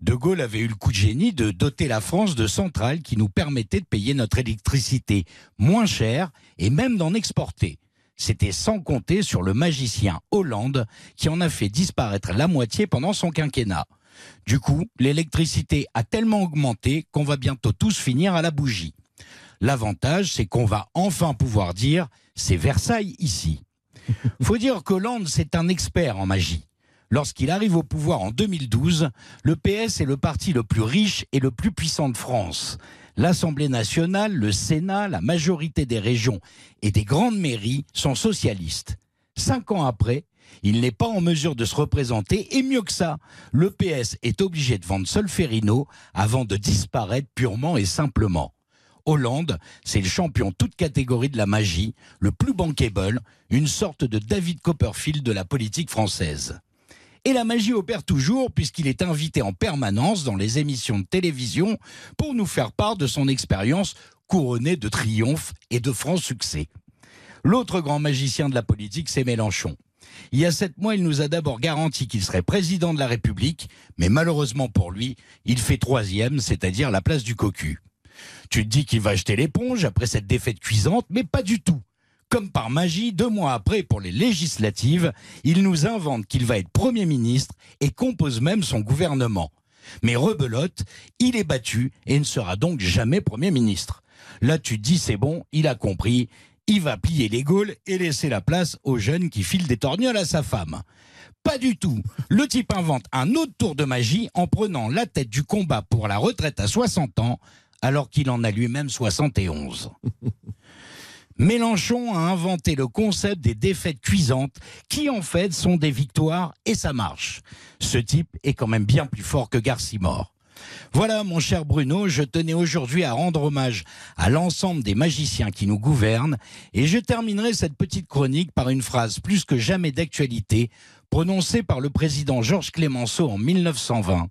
De Gaulle avait eu le coup de génie de doter la France de centrales qui nous permettaient de payer notre électricité moins cher et même d'en exporter. C'était sans compter sur le magicien Hollande qui en a fait disparaître la moitié pendant son quinquennat. Du coup, l'électricité a tellement augmenté qu'on va bientôt tous finir à la bougie. L'avantage, c'est qu'on va enfin pouvoir dire c'est Versailles ici. Faut dire qu'Hollande, c'est un expert en magie. Lorsqu'il arrive au pouvoir en 2012, le PS est le parti le plus riche et le plus puissant de France. L'Assemblée nationale, le Sénat, la majorité des régions et des grandes mairies sont socialistes. Cinq ans après, il n'est pas en mesure de se représenter et mieux que ça, le PS est obligé de vendre Solferino avant de disparaître purement et simplement. Hollande, c'est le champion toute catégorie de la magie, le plus bankable, une sorte de David Copperfield de la politique française. Et la magie opère toujours puisqu'il est invité en permanence dans les émissions de télévision pour nous faire part de son expérience couronnée de triomphe et de francs succès. L'autre grand magicien de la politique, c'est Mélenchon. Il y a sept mois, il nous a d'abord garanti qu'il serait président de la République, mais malheureusement pour lui, il fait troisième, c'est-à-dire la place du cocu. Tu te dis qu'il va jeter l'éponge après cette défaite cuisante, mais pas du tout. Comme par magie, deux mois après, pour les législatives, il nous invente qu'il va être Premier ministre et compose même son gouvernement. Mais rebelote, il est battu et ne sera donc jamais Premier ministre. Là, tu dis, c'est bon, il a compris, il va plier les Gaules et laisser la place aux jeunes qui filent des torgnoles à sa femme. Pas du tout. Le type invente un autre tour de magie en prenant la tête du combat pour la retraite à 60 ans, alors qu'il en a lui-même 71. Mélenchon a inventé le concept des défaites cuisantes, qui en fait sont des victoires et ça marche. Ce type est quand même bien plus fort que Garcimore. Voilà, mon cher Bruno, je tenais aujourd'hui à rendre hommage à l'ensemble des magiciens qui nous gouvernent, et je terminerai cette petite chronique par une phrase plus que jamais d'actualité, prononcée par le président Georges Clémenceau en 1920.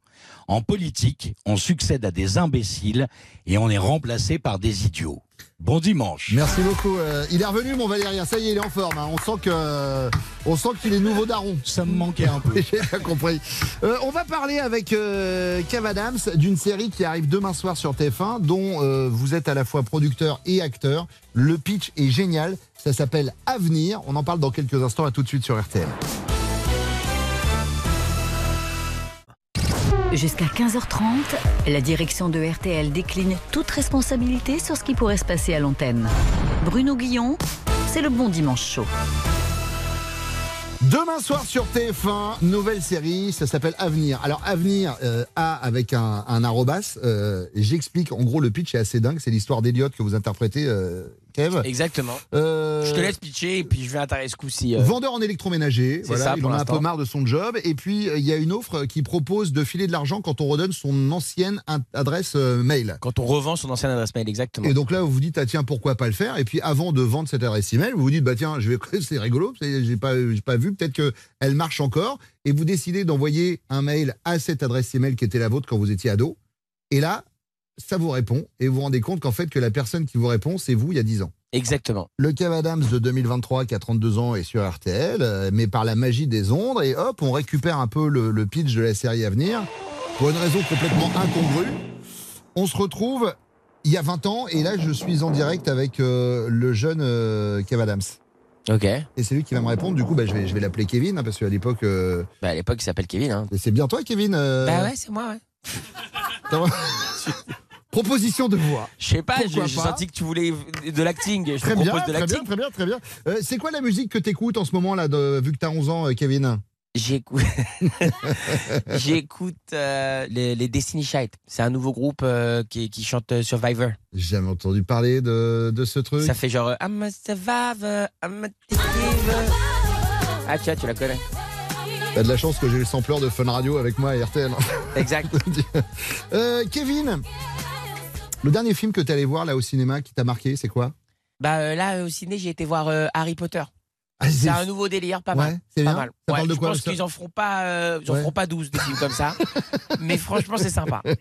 En politique, on succède à des imbéciles et on est remplacé par des idiots. Bon dimanche. Merci beaucoup. Euh, il est revenu, mon Valérien. Ça y est, il est en forme. hein. On sent que, on sent qu'il est nouveau daron. Ça me manquait un peu. J'ai bien compris. Euh, on va parler avec euh, Kev Adams d'une série qui arrive demain soir sur TF1, dont euh, vous êtes à la fois producteur et acteur. Le pitch est génial. Ça s'appelle Avenir. On en parle dans quelques instants. À tout de suite sur RTL. Jusqu'à 15h30, la direction de RTL décline toute responsabilité sur ce qui pourrait se passer à l'antenne. Bruno Guillon, c'est le bon dimanche chaud. Demain soir sur TF1, nouvelle série, ça s'appelle Avenir. Alors Avenir, euh, A avec un, arrobas, euh, j'explique, en gros le pitch est assez dingue, c'est l'histoire d'Eliott que vous interprétez, euh, Kev. Exactement. Euh, Je te laisse pitcher et puis je vais atterrir ce coup-ci. euh. Vendeur en électroménager, voilà, ça, il en a un peu marre de son job. Et puis, euh, il y a une offre qui propose de filer de l'argent quand on redonne son ancienne adresse mail. Quand on revend son ancienne adresse mail, exactement. Et donc là, vous vous dites, ah tiens, pourquoi pas le faire? Et puis, avant de vendre cette adresse email, vous vous dites, bah tiens, je vais, c'est rigolo, j'ai pas, pas vu, peut-être qu'elle marche encore. Et vous décidez d'envoyer un mail à cette adresse email qui était la vôtre quand vous étiez ado. Et là, ça vous répond. Et vous vous rendez compte qu'en fait, que la personne qui vous répond, c'est vous il y a 10 ans. Exactement. Le Kev Adams de 2023 qui a 32 ans est sur RTL, euh, mais par la magie des ondes, et hop, on récupère un peu le, le pitch de la série à venir, pour une raison complètement incongrue. On se retrouve il y a 20 ans, et là je suis en direct avec euh, le jeune euh, Kev Adams. Ok. Et c'est lui qui va me répondre, du coup bah, je vais, je vais l'appeler Kevin, hein, parce qu'à l'époque... euh, Bah, à l'époque, il s'appelle Kevin. Hein. et c'est bien toi Kevin euh, Bah ouais, c'est moi, ouais. t'as- Proposition de voix. Je sais pas, j'ai senti que tu voulais de l'acting. Très bien, de très bien, très bien, très bien. Euh, c'est quoi la musique que t'écoutes en ce moment là, de, vu que t'as 11 ans, euh, Kevin? J'écoute, j'écoute euh, les, les Destiny Child. C'est un nouveau groupe euh, qui, qui chante Survivor. J'ai jamais entendu parler de, de ce truc. Ça fait genre I'm a survivor, I'm a. Ah vois, tu la connais. T'as de la chance que j'ai le sampleur de Fun Radio avec moi à RTL. Exact. Euh, Kevin, le dernier film que t'es allé voir là au cinéma qui t'a marqué, c'est quoi? Bah euh, là au ciné, j'ai été voir euh, Harry Potter. Ah, C'est un nouveau délire, pas mal. c'est Pas bien mal. Ça Ouais, parle de je quoi, pense qu'ils en feront pas, euh, ils en Ouais. feront pas 12 des films comme ça. Mais franchement, c'est sympa.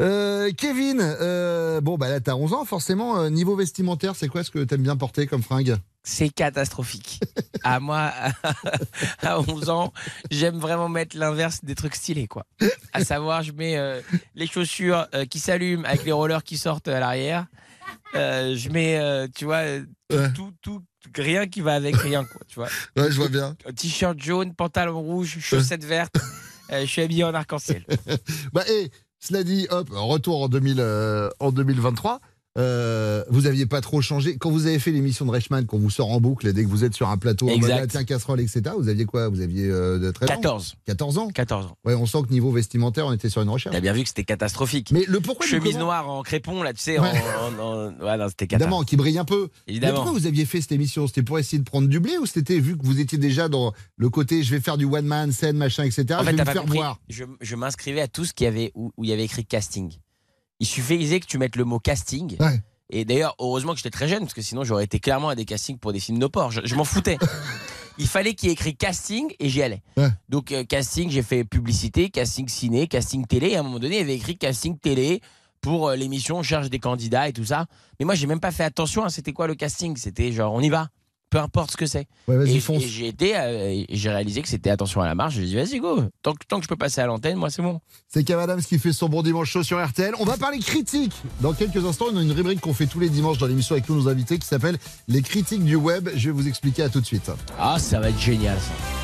Euh, Kevin, euh, bon bah là t'as 11 ans, forcément, euh, niveau vestimentaire, c'est quoi ce que t'aimes bien porter comme fringue? C'est catastrophique. À moi, à 11 ans, j'aime vraiment mettre l'inverse des trucs stylés, quoi. À savoir, je mets les chaussures qui s'allument avec les rollers qui sortent à l'arrière. Je mets, tu vois, tout, tout, tout rien qui va avec rien, quoi, tu vois. Ouais, je vois bien. T-shirt jaune, pantalon rouge, chaussettes vertes. euh, je suis habillé en arc-en-ciel. Bah, et cela dit, hop, retour en, 2000, euh, en 2023. Euh, vous aviez pas trop changé. Quand vous avez fait l'émission de Reichmann, qu'on vous sort en boucle dès que vous êtes sur un plateau en mode ah, tiens, casserole, etc., vous aviez quoi? Vous aviez euh, de 13 ans 14. 14 ans? 14 ans. Ouais, on sent que niveau vestimentaire, on était sur une recherche. T'as bien vu que c'était catastrophique. Mais le pourquoi Chemise noire en crépon, là, tu sais, Ouais. en- en- ouais, non, c'était. Évidemment, qui brille un peu. Évidemment. Mais pourquoi vous aviez fait cette émission? C'était pour essayer de prendre du blé ou c'était vu que vous étiez déjà dans le côté je vais faire du one man, scène, machin, etc. En je fait, vais me faire compris. voir? Je, je m'inscrivais à tout ce qui avait, où, où il y avait écrit casting. Il suffisait que tu mettes le mot casting. Et d'ailleurs, heureusement que j'étais très jeune, parce que sinon j'aurais été clairement à des castings pour des films de porc. Je, je m'en foutais. Il fallait qu'il y ait écrit casting et j'y allais. Donc euh, casting, j'ai fait publicité, casting ciné, casting télé. Et à un moment donné, il y avait écrit casting télé pour euh, l'émission On cherche des candidats et tout ça. Mais moi, j'ai même pas fait attention. à C'était quoi le casting C'était genre on y va. Peu importe ce que c'est. Ouais, et j'ai été, euh, j'ai réalisé que c'était attention à la marche. J'ai dit vas-y go. Tant que, tant que je peux passer à l'antenne, moi c'est bon. C'est Kev Adams qui fait son bon dimanche chaud sur RTL. On va parler critique. Dans quelques instants, on a une rubrique qu'on fait tous les dimanches dans l'émission avec tous nos invités qui s'appelle Les critiques du web. Je vais vous expliquer à tout de suite. Ah, ça va être génial ça.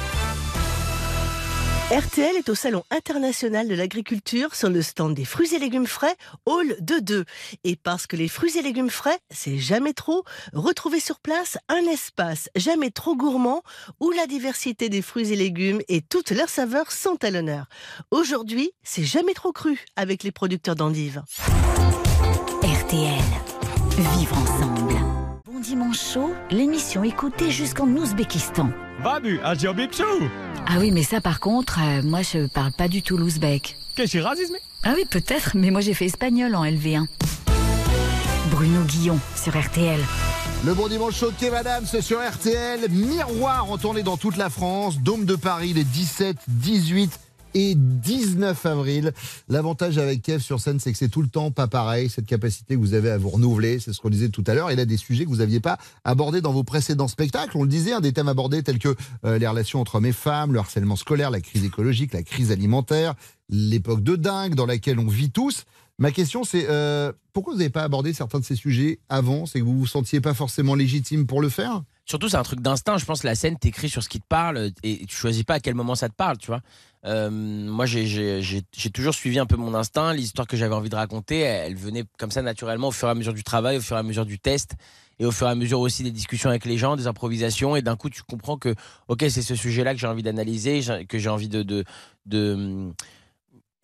RTL est au Salon international de l'agriculture sur le stand des fruits et légumes frais, Hall 2-2. Et parce que les fruits et légumes frais, c'est jamais trop, retrouvez sur place un espace jamais trop gourmand où la diversité des fruits et légumes et toutes leurs saveurs sont à l'honneur. Aujourd'hui, c'est jamais trop cru avec les producteurs d'endives. RTL. Vivre ensemble. Bon dimanche chaud, l'émission écoutée jusqu'en Ouzbékistan. Babu, Aziorbipsou Ah oui, mais ça par contre, euh, moi je parle pas du tout l'ouzbek. Qu'est-ce que c'est racisme Ah oui, peut-être, mais moi j'ai fait espagnol en LV1. Bruno Guillon sur RTL. Le bon dimanche chaud de Kev Adams sur RTL. Miroir en tournée dans toute la France. Dôme de Paris les 17, 18 et 19 avril. L'avantage avec Kev sur scène, c'est que c'est tout le temps pas pareil. Cette capacité que vous avez à vous renouveler, c'est ce qu'on disait tout à l'heure. Il a des sujets que vous n'aviez pas abordés dans vos précédents spectacles. On le disait, hein, des thèmes abordés tels que euh, les relations entre hommes et femmes, le harcèlement scolaire, la crise écologique, la crise alimentaire, l'époque de dingue dans laquelle on vit tous. Ma question, c'est euh, pourquoi vous n'avez pas abordé certains de ces sujets avant? C'est que vous vous sentiez pas forcément légitime pour le faire? Surtout, c'est un truc d'instinct. Je pense que la scène, t'écris sur ce qui te parle et tu choisis pas à quel moment ça te parle, tu vois. Euh, moi, j'ai- toujours suivi un peu mon instinct. L'histoire que j'avais envie de raconter, elle, venait comme ça naturellement au fur et à mesure du travail, au fur et à mesure du test et au fur et à mesure aussi des discussions avec les gens, des improvisations. Et d'un coup, tu comprends que, ok, c'est ce sujet-là que j'ai envie d'analyser, que j'ai envie de, de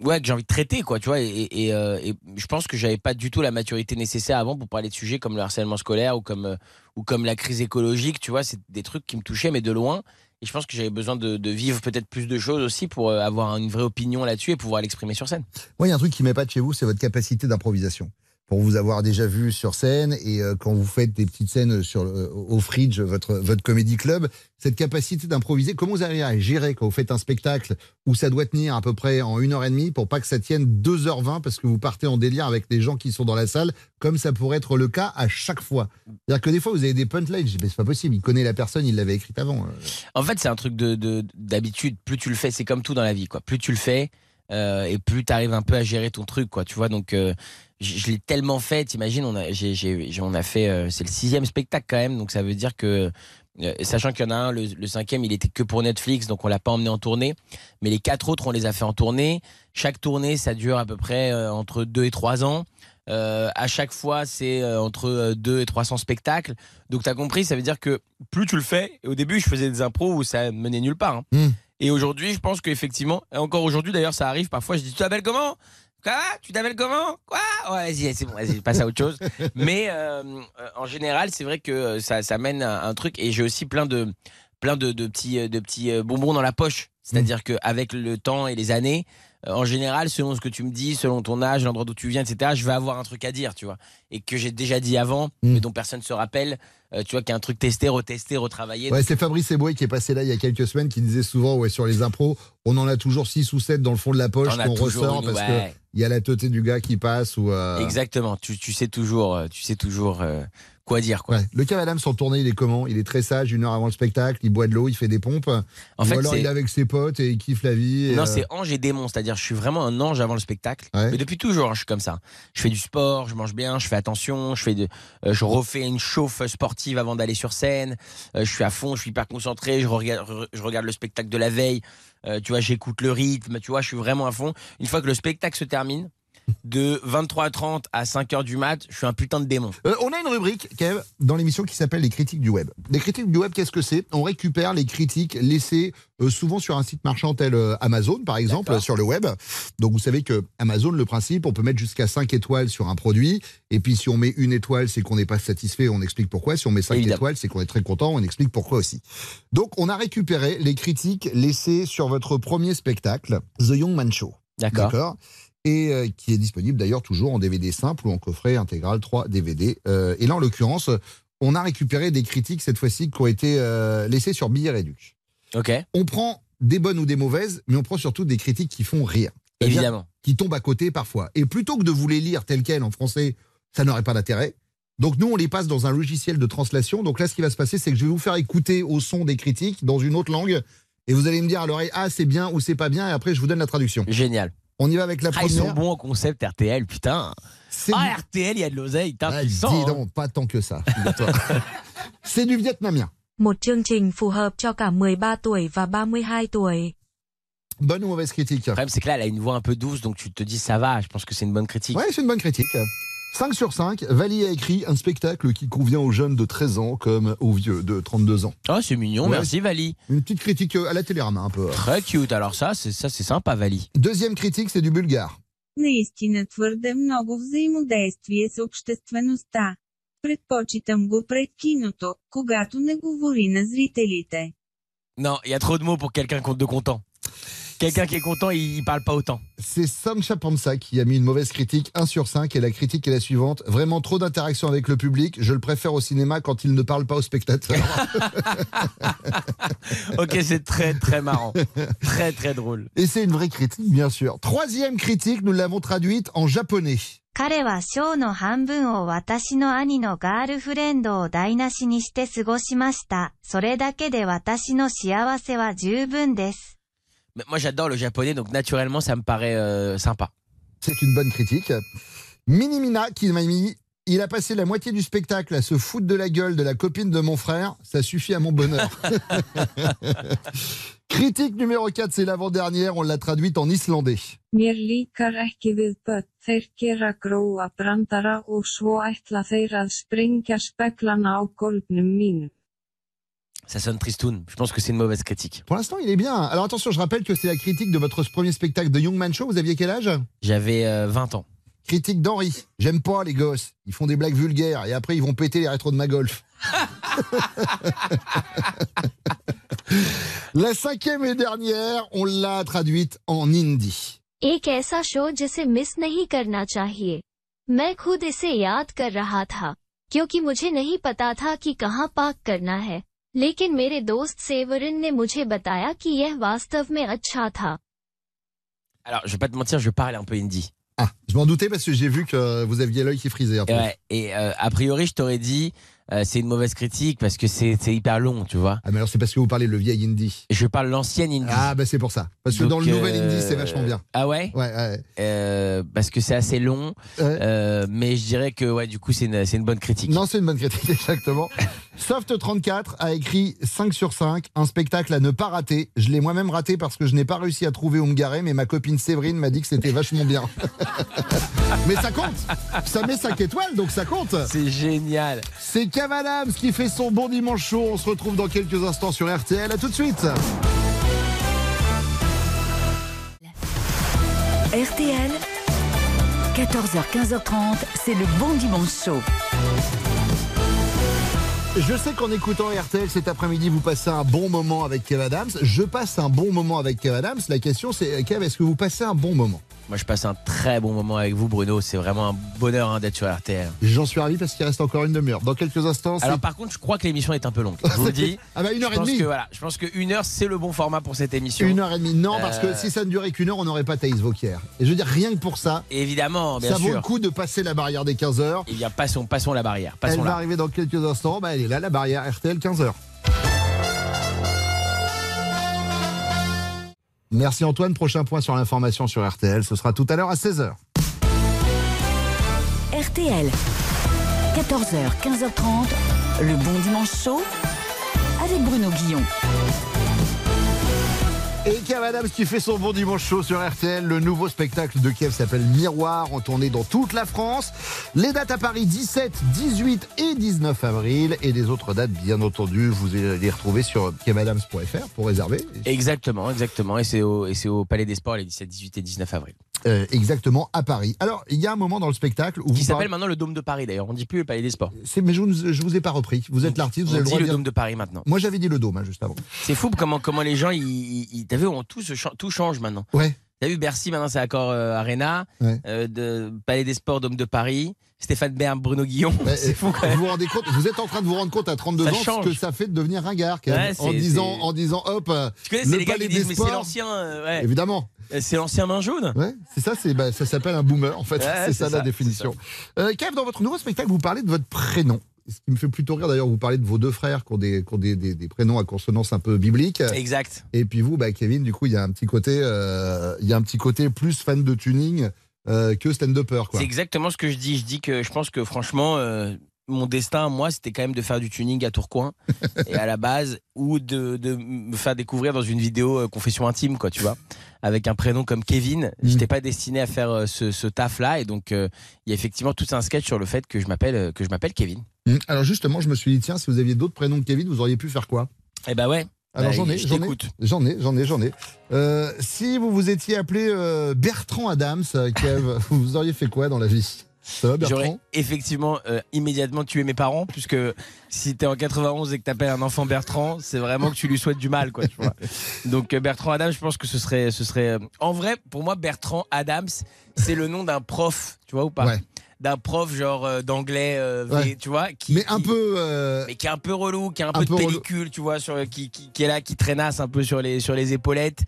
ouais que j'ai envie de traiter quoi tu vois euh, et je pense que j'avais pas du tout la maturité nécessaire avant pour parler de sujets comme le harcèlement scolaire ou comme euh, ou comme la crise écologique tu vois c'est des trucs qui me touchaient mais de loin et je pense que j'avais besoin de, vivre peut-être plus de choses aussi pour euh, avoir une vraie opinion là-dessus et pouvoir l'exprimer sur scène Moi, il y a un truc qui m'épate chez vous, c'est votre capacité d'improvisation. Pour vous avoir déjà vu sur scène et euh, quand vous faites des petites scènes sur le- au Fridge, votre, votre comédie club, cette capacité d'improviser, comment vous arrivez à gérer quand vous faites un spectacle où ça doit tenir à peu près en une heure et demie pour pas que ça tienne 2h20 parce que vous partez en délire avec les gens qui sont dans la salle, comme ça pourrait être le cas à chaque fois? C'est-à-dire que des fois, vous avez des punchlines, mais c'est pas possible, il connaît la personne, il l'avait écrite avant. euh. En fait, c'est un truc de de- d'habitude. plus tu le fais, c'est comme tout dans la vie, quoi. Plus tu le fais, euh, et plus tu arrives un peu à gérer ton truc, quoi. Tu vois, donc euh, je, je l'ai tellement fait. T'imagines, on a, j'ai, j'ai- j'ai- on a fait, euh, c'est le sixième spectacle quand même, donc ça veut dire que, euh, sachant qu'il y en a un, le, le cinquième, il était que pour Netflix, donc on l'a pas emmené en tournée. Mais les quatre autres, on les a fait en tournée. Chaque tournée, ça dure à peu près euh, entre deux et trois ans. Euh, à chaque fois, c'est euh, entre euh, 2 et 300 spectacles. Donc, tu as compris, ça veut dire que plus tu le fais, et au début, je faisais des impros où ça menait nulle part. hein. Hmm. Et aujourd'hui, je pense qu'effectivement, et encore aujourd'hui d'ailleurs, ça arrive parfois, je dis Tu t'appelles comment? Quoi? Tu t'appelles comment? Quoi? Ouais, vas-y, c'est bon, vas-y, passe à autre chose. Mais euh, euh, en général, c'est vrai que euh, ça, ça mène à un truc, et j'ai aussi plein de, plein de, de petits, de petits bonbons dans la poche. C'est-à-dire qu'avec le temps et les années, en général, selon ce que tu me dis, selon ton âge, l'endroit d'où tu viens, etc., je vais avoir un truc à dire, tu vois. Et que j'ai déjà dit avant, mais dont personne ne se rappelle, euh, tu vois, qu'il y a un truc testé, retesté, retravaillé. Ouais, c'est Fabrice Eboué qui est passé là il y a quelques semaines qui disait souvent ouais, sur les impros, on en a toujours 6 ou 7 dans le fond de la poche qu'on ressort parce ouais. que il y a la teuté du gars qui passe ou euh, Exactement. Tu, tu sais toujours, euh, tu sais toujours euh, quoi dire. Quoi. Ouais. Le en tournée, il est comment? Il est très sage, une heure avant le spectacle, il boit de l'eau, il fait des pompes. En fait, Ou alors il est avec ses potes et il kiffe la vie. Non, euh, c'est ange et démon, c'est-à-dire je suis vraiment un ange avant le spectacle. Mais depuis toujours, hein, je suis comme ça. Je fais du sport, je mange bien, je fais attention, je fais de, euh, je refais une chauffe sportive avant d'aller sur scène. Euh, je suis à fond, je suis hyper concentré, je regarde, je regarde le spectacle de la veille. Tu vois, j'écoute le rythme, tu vois, je suis vraiment à fond. Une fois que le spectacle se termine, de 23h30 à 5h du mat, je suis un putain de démon. Euh, on a une rubrique, Kev, dans l'émission qui s'appelle les critiques du web. Les critiques du web, qu'est-ce que c'est? On récupère les critiques laissées euh, souvent sur un site marchand tel euh, Amazon, par exemple, sur le web. Donc vous savez que Amazon, le principe, on peut mettre jusqu'à 5 étoiles sur un produit. Et puis si on met une étoile, c'est qu'on n'est pas satisfait, on explique pourquoi. Si on met 5 Évidemment. étoiles, c'est qu'on est très content, on explique pourquoi aussi. Donc on a récupéré les critiques laissées sur votre premier spectacle, The Young Man Show. D'accord? Et euh, qui est disponible d'ailleurs toujours en DVD simple ou en coffret intégral 3 DVD. Euh, et là, en l'occurrence, on a récupéré des critiques cette fois-ci qui ont été euh, laissées sur Billet Réduc. Ok. On prend des bonnes ou des mauvaises, mais on prend surtout des critiques qui font rire. Évidemment. Qui tombent à côté parfois. Et plutôt que de vous les lire telles quelles en français, ça n'aurait pas d'intérêt. Donc nous, on les passe dans un logiciel de translation. Donc là, ce qui va se passer, c'est que je vais vous faire écouter au son des critiques dans une autre langue. Et vous allez me dire à l'oreille, ah, c'est bien ou c'est pas bien. Et après, je vous donne la traduction. Génial. On y va avec la Ah, ils première. sont bons au concept RTL, putain. Ah, RTL, il y a de l'oseille, putain, Ah, puissant. dis hein. pas tant que ça. c'est du vietnamien. Một chương trình phù hợp cho cả 13 tuổi và 32 tuổi. Bonne ou mauvaise critique Le problème, c'est que là, elle a une voix un peu douce, donc tu te dis, ça va, je pense que c'est une bonne critique. Ouais, c'est une bonne critique. 5 sur 5, Vali a écrit un spectacle qui convient aux jeunes de 13 ans comme aux vieux de 32 ans. Oh, c'est mignon, Ouais. merci Vali. Une petite critique euh, à la télérama un peu. Très cute, alors ça, c'est ça, c'est sympa, Vali. Deuxième critique, c'est du bulgare. Наистина твърде много взаимодействие с обществеността. Предпочитам го пред киното, когато не говори на зрителите. Non, il y a trop de mots pour quelqu'un de content. Quelqu'un qui est content, il, parle pas autant. C'est Sancha Panza qui a mis une mauvaise critique, 1 sur 5, et la critique est la suivante. Vraiment trop d'interaction avec le public, je le préfère au cinéma quand il ne parle pas aux spectateurs. ok, c'est très très marrant. Très très drôle. Et c'est une vraie critique, bien sûr. Troisième critique, nous l'avons traduite en japonais. Mais moi, j'adore le japonais, donc naturellement, ça me paraît euh, sympa. C'est une bonne critique. Minimina qui m'a mis il a passé la moitié du spectacle à se foutre de la gueule de la copine de mon frère. Ça suffit à mon bonheur. Critique numéro 4, c'est l'avant-dernière. On l'a traduite en islandais. Ça sonne tristoun. Je pense que c'est une mauvaise critique. Pour l'instant, il est bien. Alors attention, je rappelle que c'est la critique de votre premier spectacle de Young Man Show. Vous aviez quel âge J'avais euh, 20 ans. Critique d'Henri. J'aime pas les gosses. Ils font des blagues vulgaires et après ils vont péter les rétros de ma golf. la cinquième et dernière, on l'a traduite en hindi. एक ऐसा शो जिसे मिस नहीं करना चाहिए मैं खुद इसे याद कर रहा था क्योंकि मुझे नहीं पता था कि कहाँ पार्क करना है लेकिन मेरे दोस्त सेवरिन ने मुझे बताया कि यह वास्तव में अच्छा था Alors, je vais pas te mentir, je parle un peu hindi. Ah, je m'en doutais parce que j'ai vu que vous aviez l'œil qui frisait. un peu. Et, ouais, et euh, a priori, je t'aurais dit, euh, c'est une mauvaise critique parce que c'est hyper long, tu vois. Ah, mais alors c'est parce que vous parlez le vieil hindi. Je parle l'ancienne hindi. Ah, bah c'est pour ça. Parce que Donc, dans le nouvel euh, hindi, c'est vachement bien. Ah ouais? Ouais, ouais. Euh, Parce que c'est assez long, euh, mais je dirais que ouais, du coup, c'est une, c'est une bonne critique. Non, c'est une bonne critique, exactement. Soft34 a écrit 5 sur 5, un spectacle à ne pas rater. Je l'ai moi-même raté parce que je n'ai pas réussi à trouver où me garer, mais ma copine Séverine m'a dit que c'était vachement bien. mais ça compte Ça met 5 étoiles, donc ça compte C'est génial C'est Cavalams qui fait son bon dimanche chaud. On se retrouve dans quelques instants sur RTL. À tout de suite RTL, 14h, 15h30, c'est le bon dimanche chaud. Je sais qu'en écoutant RTL cet après-midi, vous passez un bon moment avec Kev Adams. Je passe un bon moment avec Kev Adams. La question c'est, Kev, est-ce que vous passez un bon moment? Moi, je passe un très bon moment avec vous, Bruno. C'est vraiment un bonheur hein, d'être sur RTL. J'en suis ravi parce qu'il reste encore une demi-heure. Dans quelques instants, Alors, par contre, je crois que l'émission est un peu longue. Je vous le dis. Ah bah, une heure Je et demie. Que, voilà, je pense qu'une heure, c'est le bon format pour cette émission. Une heure et demie. Non, parce que Euh, si ça ne durait qu'une heure, on n'aurait pas Thaïs Vauquier. Et je veux dire, rien que pour ça, Évidemment, bien ça vaut le coup de passer la barrière des 15 heures. Eh bien, passons, passons la barrière. Elle va arriver dans quelques instants. Bah, elle est là, la barrière RTL 15 heures. Merci Antoine. Prochain point sur l'information sur RTL. Ce sera tout à l'heure à 16h. RTL, 14h, 15h30, le bon dimanche chaud avec Bruno Guillon. Et Kev Adams qui fait son bon dimanche chaud sur RTL. Le nouveau spectacle de Kev s'appelle Miroir, en tournée dans toute la France. Les dates à Paris 17, 18 et 19 avril. Et les autres dates, bien entendu, vous allez les retrouver sur kevadams.fr pour réserver. Exactement, exactement. Et c'est au, au Palais des Sports les 17, 18 et 19 avril. Euh, exactement à Paris. Alors, il y a un moment dans le spectacle où Qui vous s'appelle parlez- maintenant le Dôme de Paris d'ailleurs. On dit plus le Palais des Sports. Mais je, vous- je vous ai pas repris. Vous êtes l'artiste, vous On avez le dit droit de le Dôme de Paris maintenant. Moi, j'avais dit le dôme hein, juste avant. C'est fou comment, comment les gens, ils, ils- ils- t'as vu, on, tout, se tout change maintenant. Ouais. T'as vu Bercy maintenant c'est Accor euh, Arena, Ouais. euh, de Palais des Sports, Dôme de Paris, Stéphane Bern, Bruno Guillon. C'est fou quand vous même. vous rendez compte, vous êtes en train de vous rendre compte à 32 Ça ans ce que ça fait de devenir ringard, quand même, Ouais, en disant, en disant, hop, euh, Tu connais, le gars palais disent des mais c'est sports. l'ancien, euh, ouais. Évidemment. Euh, c'est l'ancien main jaune. Ouais, c'est ça, c'est bah, ça s'appelle un boomer en fait. C'est ça, la ça, définition. Euh, Kev, dans votre nouveau spectacle, vous parlez de votre prénom. Ce qui me fait plutôt rire d'ailleurs, vous parlez de vos deux frères qui ont des, qui ont des, des- des prénoms à consonance un peu biblique. Exact. Et puis vous, bah, Kevin, du coup, il y a un petit côté, euh, il y a un petit côté plus fan de tuning euh, que stand-upper. C'est exactement ce que je dis. Je dis que je pense que franchement, euh, mon destin, moi, c'était quand même de faire du tuning à Tourcoing et à la base, ou de, de me faire découvrir dans une vidéo euh, confession intime, quoi, tu vois, avec un prénom comme Kevin. Mm. J'étais pas destiné à faire euh, ce, ce taf-là, et donc euh, il y a effectivement tout un sketch sur le fait que je m'appelle euh, que je m'appelle Kevin. Hum, Alors justement, je me suis dit, tiens, si vous aviez d'autres prénoms que Kevin, vous auriez pu faire quoi? Eh ben ouais. Alors Bah, j'en ai, je j'en ai, j'en ai, j'en ai, j'en ai. Euh, si vous vous étiez appelé euh, Bertrand Adams, euh, Kev, vous auriez fait quoi dans la vie? J'aurais effectivement euh, immédiatement tué mes parents, puisque si t'es en 91 et que t'appelles un enfant Bertrand, c'est vraiment que tu lui souhaites du mal, quoi. Tu vois. Donc euh, Bertrand Adams, je pense que ce serait, ce serait. euh, En vrai, pour moi, Bertrand Adams, c'est le nom d'un prof, tu vois ou pas? D'un prof genre euh, d'anglais, euh, Ouais. tu vois, qui, Mais un qui- peu. euh, mais qui est un peu relou, qui a un, un peu de relou. pellicule, tu vois, sur, qui, qui, qui est là, qui traînasse un peu sur les, sur les épaulettes,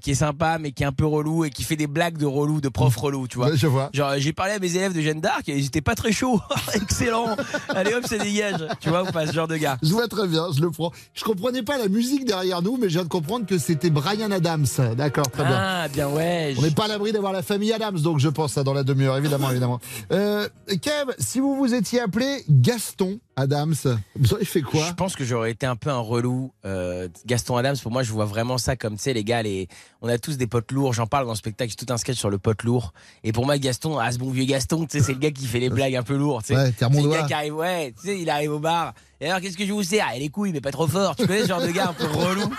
qui est sympa, mais qui est un peu relou et qui fait des blagues de relou, de prof relou, tu vois. Ouais, je vois. Genre, j'ai parlé à mes élèves de Jeanne d'Arc et ils étaient pas très chauds. Excellent. Allez hop, ça dégage. Tu vois ou pas ce genre de gars Je vois très bien, je le prends. Je comprenais pas la musique derrière nous, mais je viens de comprendre que c'était Brian Adams. D'accord, très bien. Ah, bien ouais. On n'est pas à l'abri d'avoir la famille Adams, donc je pense ça dans la demi-heure, évidemment, évidemment. Euh, Kev, si vous vous étiez appelé Gaston Adams, vous auriez fait quoi Je pense que j'aurais été un peu un relou. Euh, Gaston Adams, pour moi, je vois vraiment ça comme, tu sais, les gars, les... on a tous des potes lourds. J'en parle dans le spectacle, j'ai tout un sketch sur le pote lourd. Et pour moi, Gaston, ah, ce bon vieux Gaston, tu sais, c'est le gars qui fait les blagues un peu lourdes. tu sais. Ouais, c'est le gars qui arrive, ouais, tu sais, il arrive au bar. Et alors, qu'est-ce que je vous sers? Ah, les couilles, mais pas trop fort. Tu connais ce genre de gars un peu relou?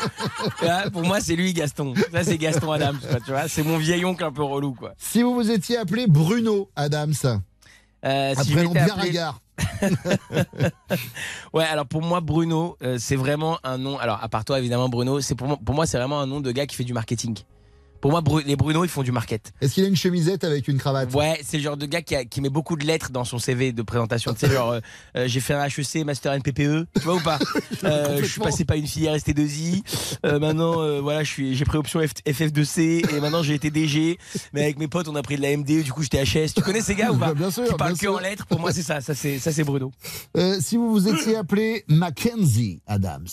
Pour moi, c'est lui, Gaston. Ça, c'est Gaston Adams, tu vois. C'est mon vieil oncle un peu relou, quoi. Si vous vous étiez appelé Bruno Adams, Euh, si prénom bien appelé-. Ouais, alors pour moi, Bruno, euh, c'est vraiment un nom. Alors, à part toi, évidemment, Bruno, c'est pour moi, pour moi, c'est vraiment un nom de gars qui fait du marketing. Pour moi, Bru- les Bruno, ils font du market. Est-ce qu'il a une chemisette avec une cravate? Ouais, c'est le genre de gars qui, a- qui met beaucoup de lettres dans son CV de présentation. tu sais, genre, euh, euh, j'ai fait un HEC, Master NPPE, tu vois ou pas? Euh, Je suis passé par une filière ST2I. Euh, maintenant, voilà, j'ai pris option F- FF2C et maintenant j'ai été DG. Mais avec mes potes, on a pris de la MD, du coup j'étais HS. Tu connais ces gars ou pas? Bien sûr, Qui parlent que sûr. en lettres. Pour moi, c'est ça. Ça, c'est, Bruno. Si vous vous étiez appelé Mackenzie Adams.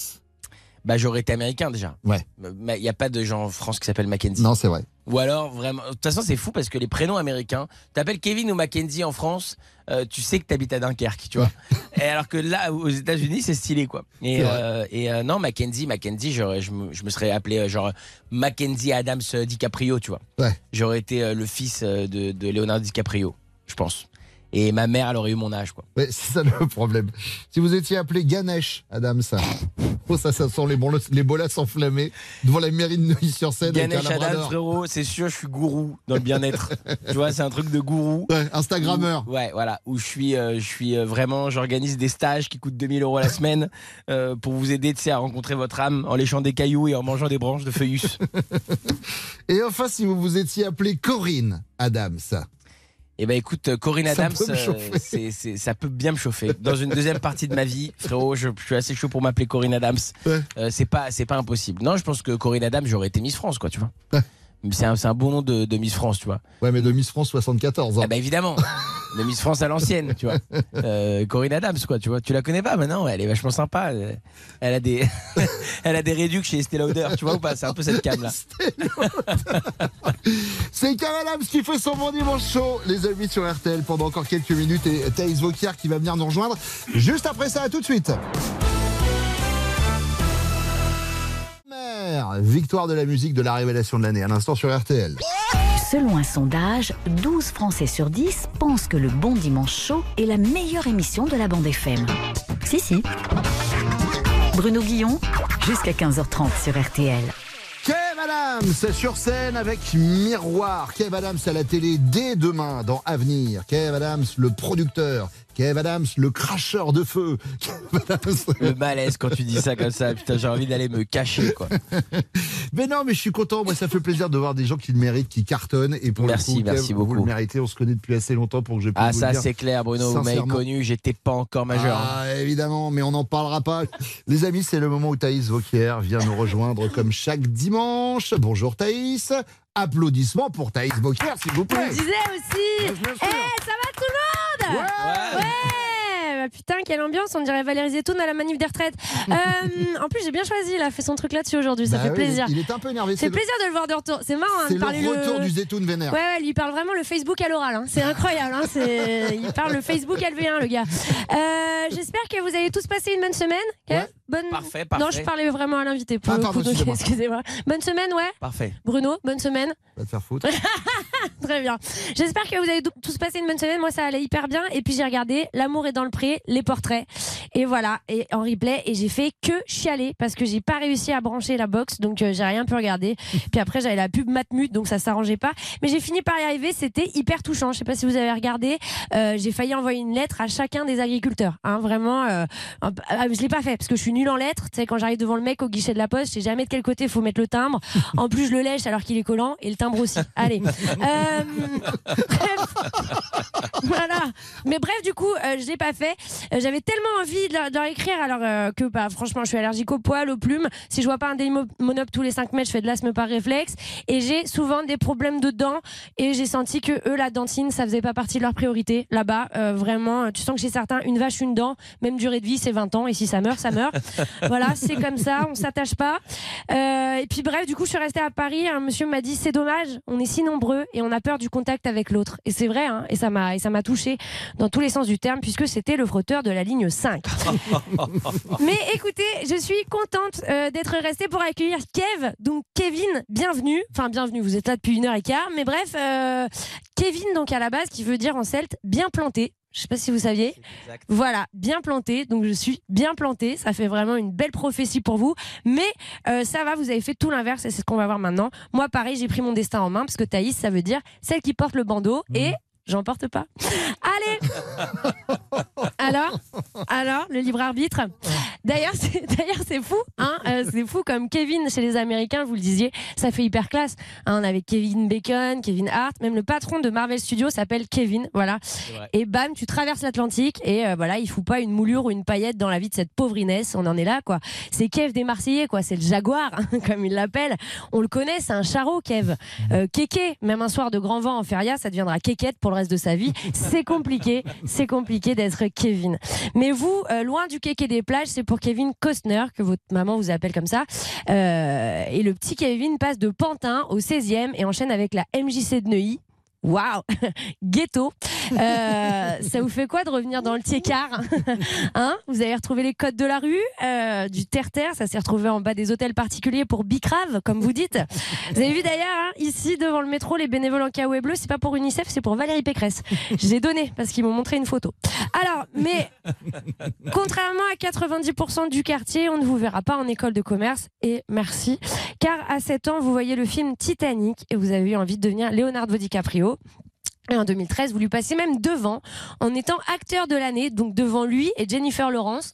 Bah, j'aurais été américain déjà. Ouais. Il n'y a pas de gens en France qui s'appellent Mackenzie. Non, c'est vrai. Ou alors, vraiment. De toute façon, c'est fou parce que les prénoms américains, t'appelles Kevin ou Mackenzie en France, euh, tu sais que t'habites à Dunkerque, tu vois. et alors que là, aux États-Unis, c'est stylé, quoi. Et, euh, et euh, non, Mackenzie, Mackenzie, je me, je me serais appelé genre Mackenzie Adams DiCaprio, tu vois. Ouais. J'aurais été le fils de, de Leonardo DiCaprio, je pense. Et ma mère, elle aurait eu mon âge, quoi. Ouais, c'est ça le problème. Si vous étiez appelé Ganesh, Adam, ça. Oh, ça, ça sent les, bolas, les bolas enflammés devant la mairie de Neuilly-sur-Seine. Ganesh Adam, frérot, c'est sûr, je suis gourou dans le bien-être. tu vois, c'est un truc de gourou. Ouais, Instagrammeur. Où- ouais, voilà. Où je suis, euh, je suis euh, vraiment, j'organise des stages qui coûtent 2000 euros la semaine euh, pour vous aider, à rencontrer votre âme en léchant des cailloux et en mangeant des branches de feuillus. Et enfin, si vous vous étiez appelé Corinne, Adam, ça. Eh ben écoute, euh, Corinne Ça Adams, peut euh, ça peut bien me chauffer. Dans une deuxième partie de ma vie, frérot, je, je suis assez chaud pour m'appeler Corinne Adams. Euh, c'est pas, c'est pas impossible. Non, je pense que Corinne Adams, j'aurais été Miss France, quoi, tu vois. C'est un, c'est un bon nom de, de Miss France, tu vois. Ouais, mais de Miss France 74. Ah bah évidemment, de Miss France à l'ancienne, tu vois. Euh, Corinne Adams, quoi, tu vois. Tu la connais pas maintenant, elle est vachement sympa. Elle, elle a des, elle a des réducs chez Estée Lauder, tu vois ou pas? C'est un peu cette cam là. C'est Kev Adams qui fait son bon dimanche chaud, les amis sur RTL, pendant encore quelques minutes. Et Thaïs Vauquier qui va venir nous rejoindre juste après ça. À tout de suite. Victoire de la musique de la révélation de l'année, à l'instant sur RTL. Selon un sondage, 12 Français sur 10 pensent que le Bon Dimanche Chaud est la meilleure émission de la bande FM. Si, si. Bruno Guillon, jusqu'à 15h30 sur RTL. Kev Adams sur scène avec Miroir. Kev Adams à la télé dès demain dans Avenir. Kev Adams, le producteur. Kev Adams, le cracheur de feu. Le malaise quand tu dis ça comme ça, putain, j'ai envie d'aller me cacher, quoi. Mais non, mais je suis content. Moi, ça fait plaisir de voir des gens qui le méritent, qui cartonnent. Et pour Merci, le coup, Kev, merci Vous beaucoup. le méritez. On se connaît depuis assez longtemps pour que je puisse Ah, vous ça c'est clair, Bruno, vous m'avez connu, j'étais pas encore majeur. hein. Ah, évidemment, mais on n'en parlera pas. Les amis, c'est le moment où Thaïs Vauquier vient nous rejoindre comme chaque dimanche. Bonjour Thaïs. Applaudissements pour Thaïs Vauquier, s'il vous Je plaît. le disais aussi. Eh, ça va tout le monde Ouais, Bah, Putain, quelle ambiance, on dirait Valérie Zetoun à la manif des retraites. Euh, en plus, j'ai bien choisi, il a fait son truc là-dessus aujourd'hui, ça Bah fait oui, plaisir. Il est un peu énervé. C'est le- plaisir de le voir de retour. C'est marrant hein, C'est de le parler retour du Zetoun vénère. Ouais, ouais, lui il parle vraiment le Facebook à l'oral. hein. C'est incroyable. hein. Il parle le Facebook LV1, le gars. Euh, J'espère que vous avez tous passé une bonne semaine. bonne... Parfait, Non, parfait. je parlais vraiment à l'invité pour Ah, le coup, donc excusez-moi. Bonne semaine, ouais. Parfait. Bruno, bonne semaine. Va te faire foutre. Très bien. J'espère que vous avez tous passé une bonne semaine. Moi, ça allait hyper bien. Et puis, j'ai regardé L'amour est dans le pré, les portraits. Et voilà, et en replay. Et j'ai fait que chialer parce que j'ai pas réussi à brancher la box. Donc, euh, j'ai rien pu regarder. Puis après, j'avais la pub Matmut, donc ça s'arrangeait pas. Mais j'ai fini par y arriver. C'était hyper touchant. Je sais pas si vous avez regardé. Euh, j'ai failli envoyer une lettre à chacun des agriculteurs. Hein, vraiment, euh, euh, je l'ai pas fait parce que je suis nulle en lettres. Tu sais, quand j'arrive devant le mec au guichet de la poste, je sais jamais de quel côté faut mettre le timbre. En plus, je le lèche alors qu'il est collant et le timbre aussi. Allez. Euh, voilà. Mais bref, du coup, euh, je l'ai pas fait. Euh, J'avais tellement envie de leur, de leur écrire, alors euh, que bah, franchement, je suis allergique aux poils, aux plumes. Si je vois pas un Dailymonop tous les 5 mètres, je fais de l'asthme par réflexe. Et j'ai souvent des problèmes de dents. Et j'ai senti que eux, la dentine, ça faisait pas partie de leur priorité. Là-bas, euh, vraiment, tu sens que chez certains, une vache, une dent, même durée de vie, c'est 20 ans. Et si ça meurt, ça meurt. voilà, c'est comme ça, on s'attache pas. Euh, et puis bref, du coup, je suis restée à Paris. Un monsieur m'a dit c'est dommage, on est si nombreux et on a peur du contact avec l'autre. Et c'est vrai, hein, et ça m'a et ça m'a touché dans tous les sens du terme puisque c'était le frotteur de la ligne 5. Mais écoutez, je suis contente euh, d'être restée pour accueillir Kev. Donc Kevin, bienvenue. Enfin bienvenue, vous êtes là depuis une heure et quart. Mais bref, euh, Kevin donc à la base qui veut dire en celte bien planté. Je sais pas si vous saviez. Voilà, bien planté. Donc je suis bien planté. Ça fait vraiment une belle prophétie pour vous. Mais euh, ça va, vous avez fait tout l'inverse et c'est ce qu'on va voir maintenant. Moi, pareil, j'ai pris mon destin en main parce que Thaïs, ça veut dire celle qui porte le bandeau et j'en porte pas. Allez Alors Alors, le libre arbitre D'ailleurs, c'est d'ailleurs, c'est fou, hein euh, c'est fou comme Kevin chez les Américains, vous le disiez, ça fait hyper classe. Hein, on avait Kevin Bacon, Kevin Hart, même le patron de Marvel Studios s'appelle Kevin, voilà. Et bam, tu traverses l'Atlantique et euh, voilà, il fout pas une moulure ou une paillette dans la vie de cette pauvre Inès, on en est là quoi. C'est Kev des Marseillais quoi, c'est le Jaguar hein, comme il l'appelle. On le connaît, c'est un charreau Kev. Euh, Kéké, même un soir de grand vent en feria, ça deviendra Kékette pour le reste de sa vie. C'est compliqué, c'est compliqué d'être Kevin. Mais vous, euh, loin du Kéké des plages, c'est pour Kevin Costner que votre maman vous appelle comme ça. Euh, et le petit Kevin passe de Pantin au 16e et enchaîne avec la MJC de Neuilly. Waouh Ghetto ça vous fait quoi de revenir dans le Tiécar hein Vous avez retrouvé les codes de la rue, euh, du terre-terre, ça s'est retrouvé en bas des hôtels particuliers pour Bicrave, comme vous dites. Vous avez vu d'ailleurs, hein, ici devant le métro, les bénévoles en caouet bleu, c'est pas pour UNICEF, c'est pour Valérie Pécresse. Je les ai donnés parce qu'ils m'ont montré une photo. Alors, mais contrairement à 90% du quartier, on ne vous verra pas en école de commerce et merci. Car à 7 ans, vous voyez le film Titanic et vous avez eu envie de devenir Leonardo DiCaprio. Et en 2013, vous lui passez même devant en étant acteur de l'année, donc devant lui et Jennifer Lawrence.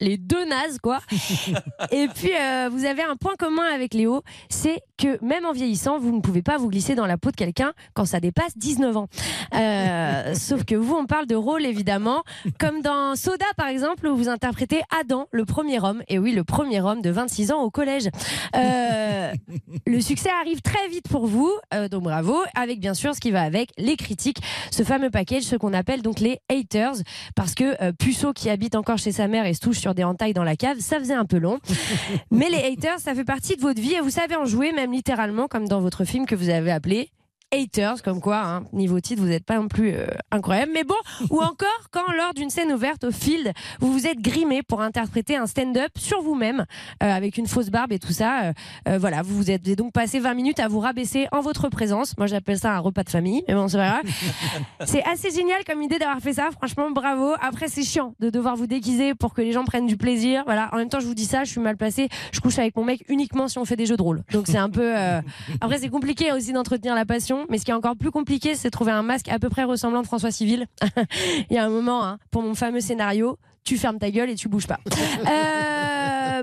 Les deux nazes, quoi. Et puis, euh, vous avez un point commun avec Léo, c'est que même en vieillissant, vous ne pouvez pas vous glisser dans la peau de quelqu'un quand ça dépasse 19 ans. Euh, sauf que vous, on parle de rôle, évidemment. Comme dans Soda, par exemple, où vous interprétez Adam, le premier homme. Et oui, le premier homme de 26 ans au collège. Euh, le succès arrive très vite pour vous, donc bravo, avec bien sûr ce qui va avec, les critiques, ce fameux package, ce qu'on appelle donc les haters, parce que Puceau qui habite encore chez sa mère et se touche sur des entailles dans la cave, ça faisait un peu long. Mais les haters, ça fait partie de votre vie et vous savez en jouer, même littéralement, comme dans votre film que vous avez appelé haters, comme quoi, hein, niveau titre, vous n'êtes pas non plus euh, incroyable. Mais bon, ou encore quand lors d'une scène ouverte au field, vous vous êtes grimé pour interpréter un stand-up sur vous-même, euh, avec une fausse barbe et tout ça. Euh, voilà, vous vous êtes donc passé 20 minutes à vous rabaisser en votre présence. Moi, j'appelle ça un repas de famille, mais bon, c'est pas grave. c'est assez génial comme idée d'avoir fait ça. Franchement, bravo. Après, c'est chiant de devoir vous déguiser pour que les gens prennent du plaisir. Voilà. En même temps, je vous dis ça, je suis mal placée. Je couche avec mon mec uniquement si on fait des jeux de rôle. Donc c'est un peu. Après, c'est compliqué aussi d'entretenir la passion. Mais ce qui est encore plus compliqué, c'est de trouver un masque à peu près ressemblant de François Civil. Il y a un moment, hein, pour mon fameux scénario, tu fermes ta gueule et tu bouges pas. Euh,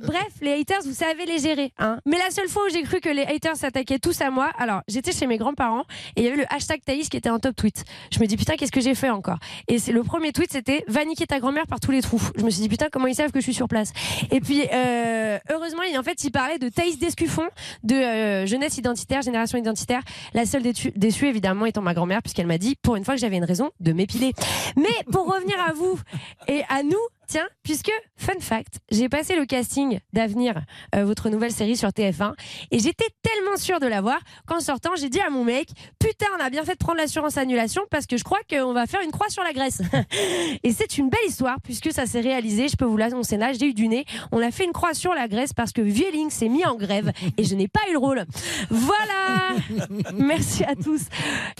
bref, les haters, vous savez les gérer. Hein. Mais la seule fois où j'ai cru que les haters s'attaquaient tous à moi, alors j'étais chez mes grands-parents et il y avait le hashtag Thaïs qui était en top tweet. Je me dis putain, qu'est-ce que j'ai fait encore? Et c'est le premier tweet, c'était va niquer ta grand-mère par tous les trous. Je me suis dit putain, comment ils savent que je suis sur place? Et puis euh, heureusement, en fait, il parlait de Thaïs Descuffon, de euh, jeunesse identitaire, génération identitaire. La seule déçue, évidemment, étant ma grand-mère, puisqu'elle m'a dit pour une fois que j'avais une raison de m'épiler. Mais pour revenir à vous et à nous, tiens, puisque, fun fact, j'ai passé le casting d'Avenir, euh, votre nouvelle série sur TF1, et j'étais tellement sûre de l'avoir qu'en sortant, j'ai dit à mon mec, putain, on a bien fait de prendre l'assurance annulation parce que je crois qu'on va faire une croix sur la graisse. et c'est une belle histoire puisque ça s'est réalisé, je peux vous l'annoncer là, j'ai eu du nez. On a fait une croix sur la graisse parce que Vieling s'est mis en grève et je n'ai pas eu le rôle. Voilà Merci à tous.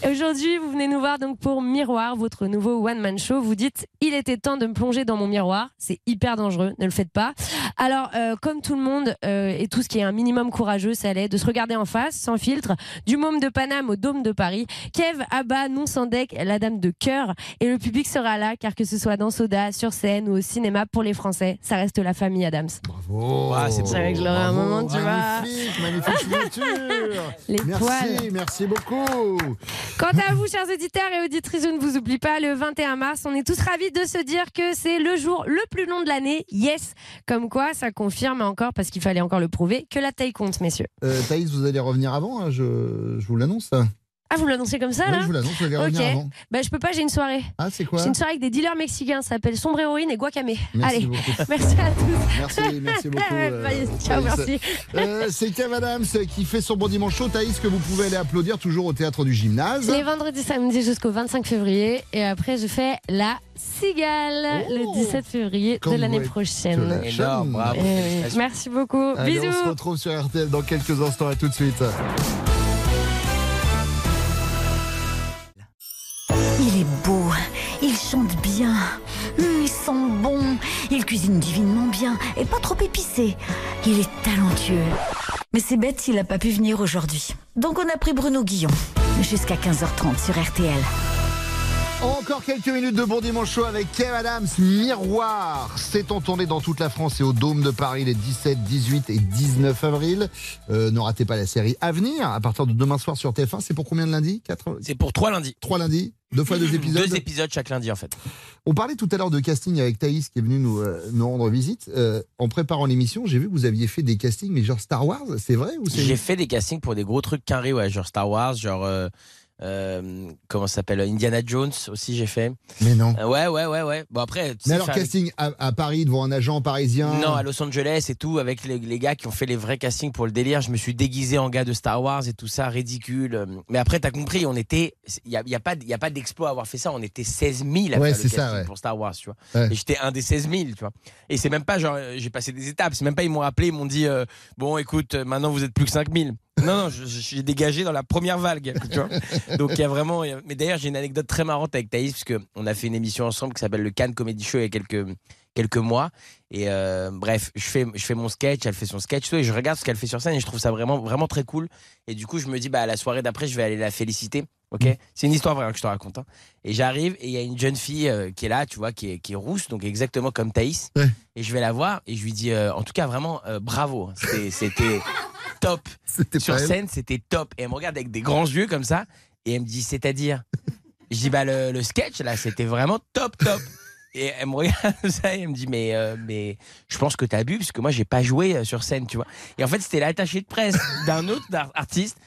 Aujourd'hui, vous venez nous voir donc pour Miroir, votre nouveau one-man show. Vous dites, il était temps de me plonger dans mon miroir. C'est hyper dangereux, ne le faites pas. Alors, euh, comme tout le monde euh, et tout ce qui est un minimum courageux, ça l'est de se regarder en face, sans filtre, du môme de Paname au dôme de Paris. Kev, Abba, non sans deck, la dame de cœur. Et le public sera là, car que ce soit dans Soda, sur scène ou au cinéma, pour les Français, ça reste la famille Adams. Bravo. c'est Je savais que un moment, tu vois. Magnifique, magnifique signature. Les merci, poils. merci beaucoup. Quant à vous, chers auditeurs et auditrices, je ne vous oublie pas, le 21 mars, on est tous ravis de se dire que c'est le jour le plus long de l'année. Yes Comme quoi, ça confirme encore, parce qu'il fallait encore le prouver, que la taille compte, messieurs. Euh, Thaïs, vous allez revenir avant, hein, je, je vous l'annonce. Ah, vous l'annoncez comme ça, Oui, là je vous l'annonce, vous allez Ok. revenir avant. Bah, je peux pas, j'ai une soirée. Ah, c'est quoi J'ai une soirée avec des dealers mexicains, ça s'appelle Sombre Héroïne et Guacamé. Merci Allez, beaucoup. merci à tous. Merci, merci beaucoup. euh, ciao, merci. Euh, c'est Kev Adams qui fait son bon dimanche chaud. Thaïs, que vous pouvez aller applaudir toujours au théâtre du gymnase. Les vendredis, samedis jusqu'au 25 février. Et après, je fais la Cigale le 17 février Comme de l'année prochaine. la Énorme, bravo. Eh. Merci beaucoup. Allez, Bisous. on se retrouve sur RTL dans quelques instants. À tout de suite. Bien, hum, il sent bon, il cuisine divinement bien et pas trop épicé. Il est talentueux. Mais c'est bête, il n'a pas pu venir aujourd'hui. Donc on a pris Bruno Guillon. Jusqu'à 15h30 sur RTL. Encore quelques minutes de bon dimanche chaud avec Kev Adams, Miroir. C'est en tournée dans toute la France et au Dôme de Paris les 17, 18 et 19 avril. Euh, ne ratez pas la série Avenir à partir de demain soir sur TF1. C'est pour combien de lundis? Quatre... C'est pour trois lundis. Trois lundis? Deux fois deux épisodes? Deux épisodes chaque lundi en fait. On parlait tout à l'heure de casting avec Thaïs qui est venu nous, euh, nous rendre visite. Euh, en préparant l'émission, j'ai vu que vous aviez fait des castings, mais genre Star Wars, c'est vrai ou J'ai fait des castings pour des gros trucs carrés, ouais, genre Star Wars, genre euh, comment ça s'appelle Indiana Jones aussi, j'ai fait. Mais non. Euh, ouais, ouais, ouais, ouais. Bon, après. Mais alors, casting à, à Paris devant un agent parisien. Non, à Los Angeles et tout, avec les, les gars qui ont fait les vrais castings pour le délire. Je me suis déguisé en gars de Star Wars et tout ça, ridicule. Mais après, t'as compris, on était. Il n'y a, y a pas, d- y a pas d'exploit à avoir fait ça. On était 16 000 à Ouais, faire le ça, ouais. pour Star Wars, tu vois. Ouais. Et j'étais un des 16 000, tu vois. Et c'est même pas genre, euh, j'ai passé des étapes. C'est même pas, ils m'ont appelé, ils m'ont dit, euh, bon, écoute, maintenant vous êtes plus que 5 000. Non, non, suis dégagé dans la première vague. Donc il y a vraiment. Mais d'ailleurs, j'ai une anecdote très marrante avec Thaïs, parce qu'on a fait une émission ensemble qui s'appelle le Cannes Comedy Show il y a quelques, quelques mois. Et euh, bref, je fais, je fais mon sketch, elle fait son sketch, et je regarde ce qu'elle fait sur scène et je trouve ça vraiment, vraiment très cool. Et du coup, je me dis, bah, la soirée d'après, je vais aller la féliciter. Ok, c'est une histoire vraie hein, que je te raconte. hein. Et j'arrive et il y a une jeune fille euh, qui est là, tu vois, qui est, qui est rousse, donc exactement comme Thaïs. Et je vais la voir et je lui dis, euh, en tout cas, vraiment, bravo. hein. C'était- top. Sur scène, c'était top. Et elle me regarde avec des grands yeux comme ça et elle me dit, c'est-à-dire? Je dis, bah, le, le sketch, là, c'était vraiment top, top. Et elle me regarde ça et elle me dit mais euh, mais je pense que t'as bu parce que moi j'ai pas joué euh, sur scène tu vois. Et en fait c'était l'attaché de presse d'un autre ar- artiste.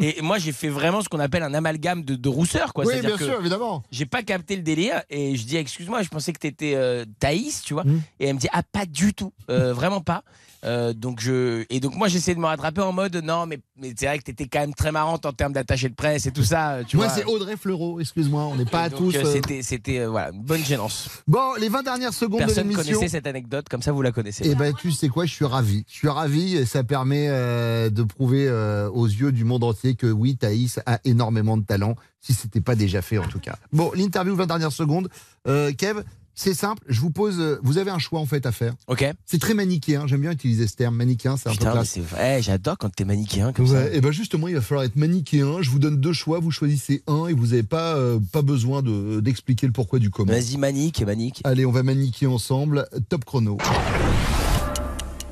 Et moi j'ai fait vraiment ce qu'on appelle un amalgame de, de rousseur quoi. Oui, bien que sûr, évidemment. j'ai pas capté le délire et je dis excuse-moi je pensais que t'étais euh, Thaïs tu vois. Mmh. et elle me dit ah pas du tout euh, vraiment pas Euh, donc je et donc moi j'essaie de me rattraper en mode non mais mais c'est vrai que t'étais quand même très marrante en termes d'attaché de presse et tout ça euh, tu Moi, c'est Audrey Fleurot, excuse-moi, on n'est pas à tous. euh, c'était c'était voilà une bonne gênance Bon, les 20 dernières secondes de personne l'émission. connaissait cette anecdote comme ça vous la connaissez Eh ben, tu sais quoi, je suis ravi. Je suis ravi et ça permet euh, de prouver aux yeux du monde entier que oui, Thaïs a énormément de talent, si c'était pas déjà fait en tout cas. Bon, l'interview 20 dernières secondes. Kev, c'est simple, je vous pose, euh, vous avez un choix en fait à faire. Ok. C'est très manichéen, j'aime bien utiliser ce terme, manichéen, c'est un peu Putain, mais classe. c'est vrai, j'adore quand t'es manichéen comme Ouais, et ben justement, il va falloir être manichéen. Je vous donne deux choix, vous choisissez un et vous n'avez pas, euh, pas besoin de- d'expliquer le pourquoi du comment. Vas-y, manique, manique. Allez, on va maniquer ensemble. Top chrono.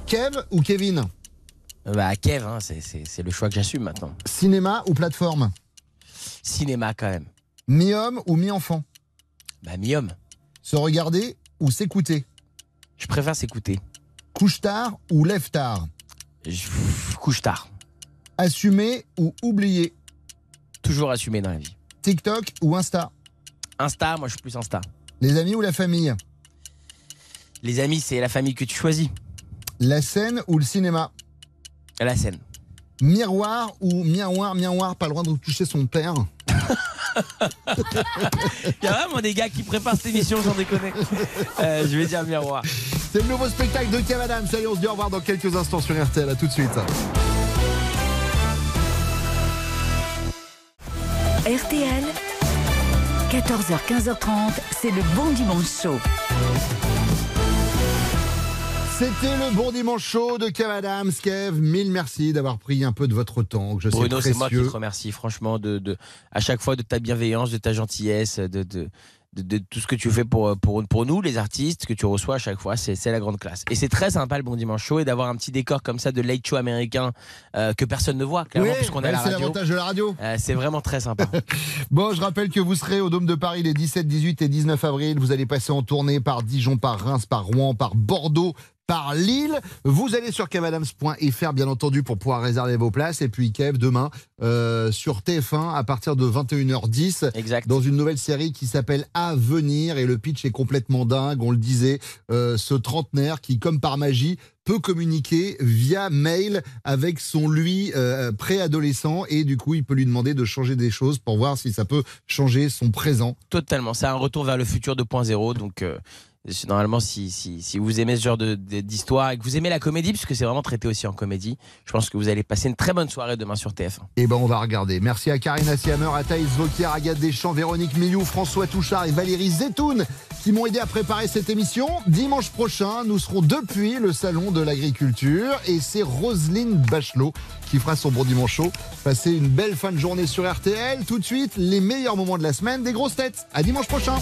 Kev ou Kevin ça. Bah, Kev, hein, c'est le choix que j'assume maintenant. Cinéma ou plateforme? Cinéma quand même. Mi-homme ou mi-enfant? Bah, mi-homme. Se regarder ou s'écouter? Je préfère s'écouter. Couche tard ou lève tard? Je- Couche tard. Assumer ou oublier? Toujours assumé dans la vie. TikTok ou Insta? Insta, moi je suis plus Insta. Les amis ou la famille? Les amis, c'est la famille que tu choisis. La scène ou le cinéma? La scène. Miroir ou miroir, miroir, pas le droit de toucher son père? Il y a vraiment des gars qui préparent cette émission, sans déconner. Euh, je vais dire miroir. C'est le nouveau spectacle de Kev Adams. Allez, on se dit au revoir dans quelques instants sur RTL. À tout de suite. RTL, 14h, 15h30, c'est le bon dimanche chaud. C'était le bon dimanche chaud de Kev Adams. Kev, mille merci d'avoir pris un peu de votre temps. que Je sais Bruno, c'est moi qui te remercie, franchement, de, de, à chaque fois de ta bienveillance, de ta gentillesse, de, de, de, de tout ce que tu fais pour, pour, pour nous, les artistes, que tu reçois à chaque fois, c'est la grande classe. Et c'est très sympa le Bon Dimanche Show et d'avoir un petit décor comme ça de late show américain euh, que personne ne voit, clairement, Oui, puisqu'on à la c'est radio. l'avantage de la radio. Euh, c'est vraiment très sympa. Bon, je rappelle que vous serez au Dôme de Paris les 17, 18 et 19 avril. Vous allez passer en tournée par Dijon, par Reims, par Rouen, par Bordeaux, par Lille. Vous allez sur kevadams.fr, bien entendu, pour pouvoir réserver vos places. Et puis, Kev, demain, euh, sur TF1, à partir de 21h10, exact. dans une nouvelle série qui s'appelle À venir. Et le pitch est complètement dingue. On le disait, euh, ce trentenaire qui, comme par magie, peut communiquer via mail avec son lui euh, préadolescent et du coup il peut lui demander de changer des choses pour voir si ça peut changer son présent. Totalement. C'est un retour vers le futur 2.0. Donc, euh, normalement, si, vous aimez ce genre d'histoire et que vous aimez la comédie, puisque c'est vraiment traité aussi en comédie, je pense que vous allez passer une très bonne soirée demain sur TF1. Et ben on va regarder. Merci à Karina Siamer, à Thaïs Vauquier, Agathe Deschamps, Véronique Millou, François Touchard et Valérie Zetoun qui m'ont aidé à préparer cette émission. Dimanche prochain, nous serons depuis le salon de l'agriculture et c'est Roselyne Bachelot qui fera son bon dimanche chaud. Passez une belle fin de journée sur RTL. Tout de suite, les meilleurs moments de la semaine des grosses têtes. À dimanche prochain.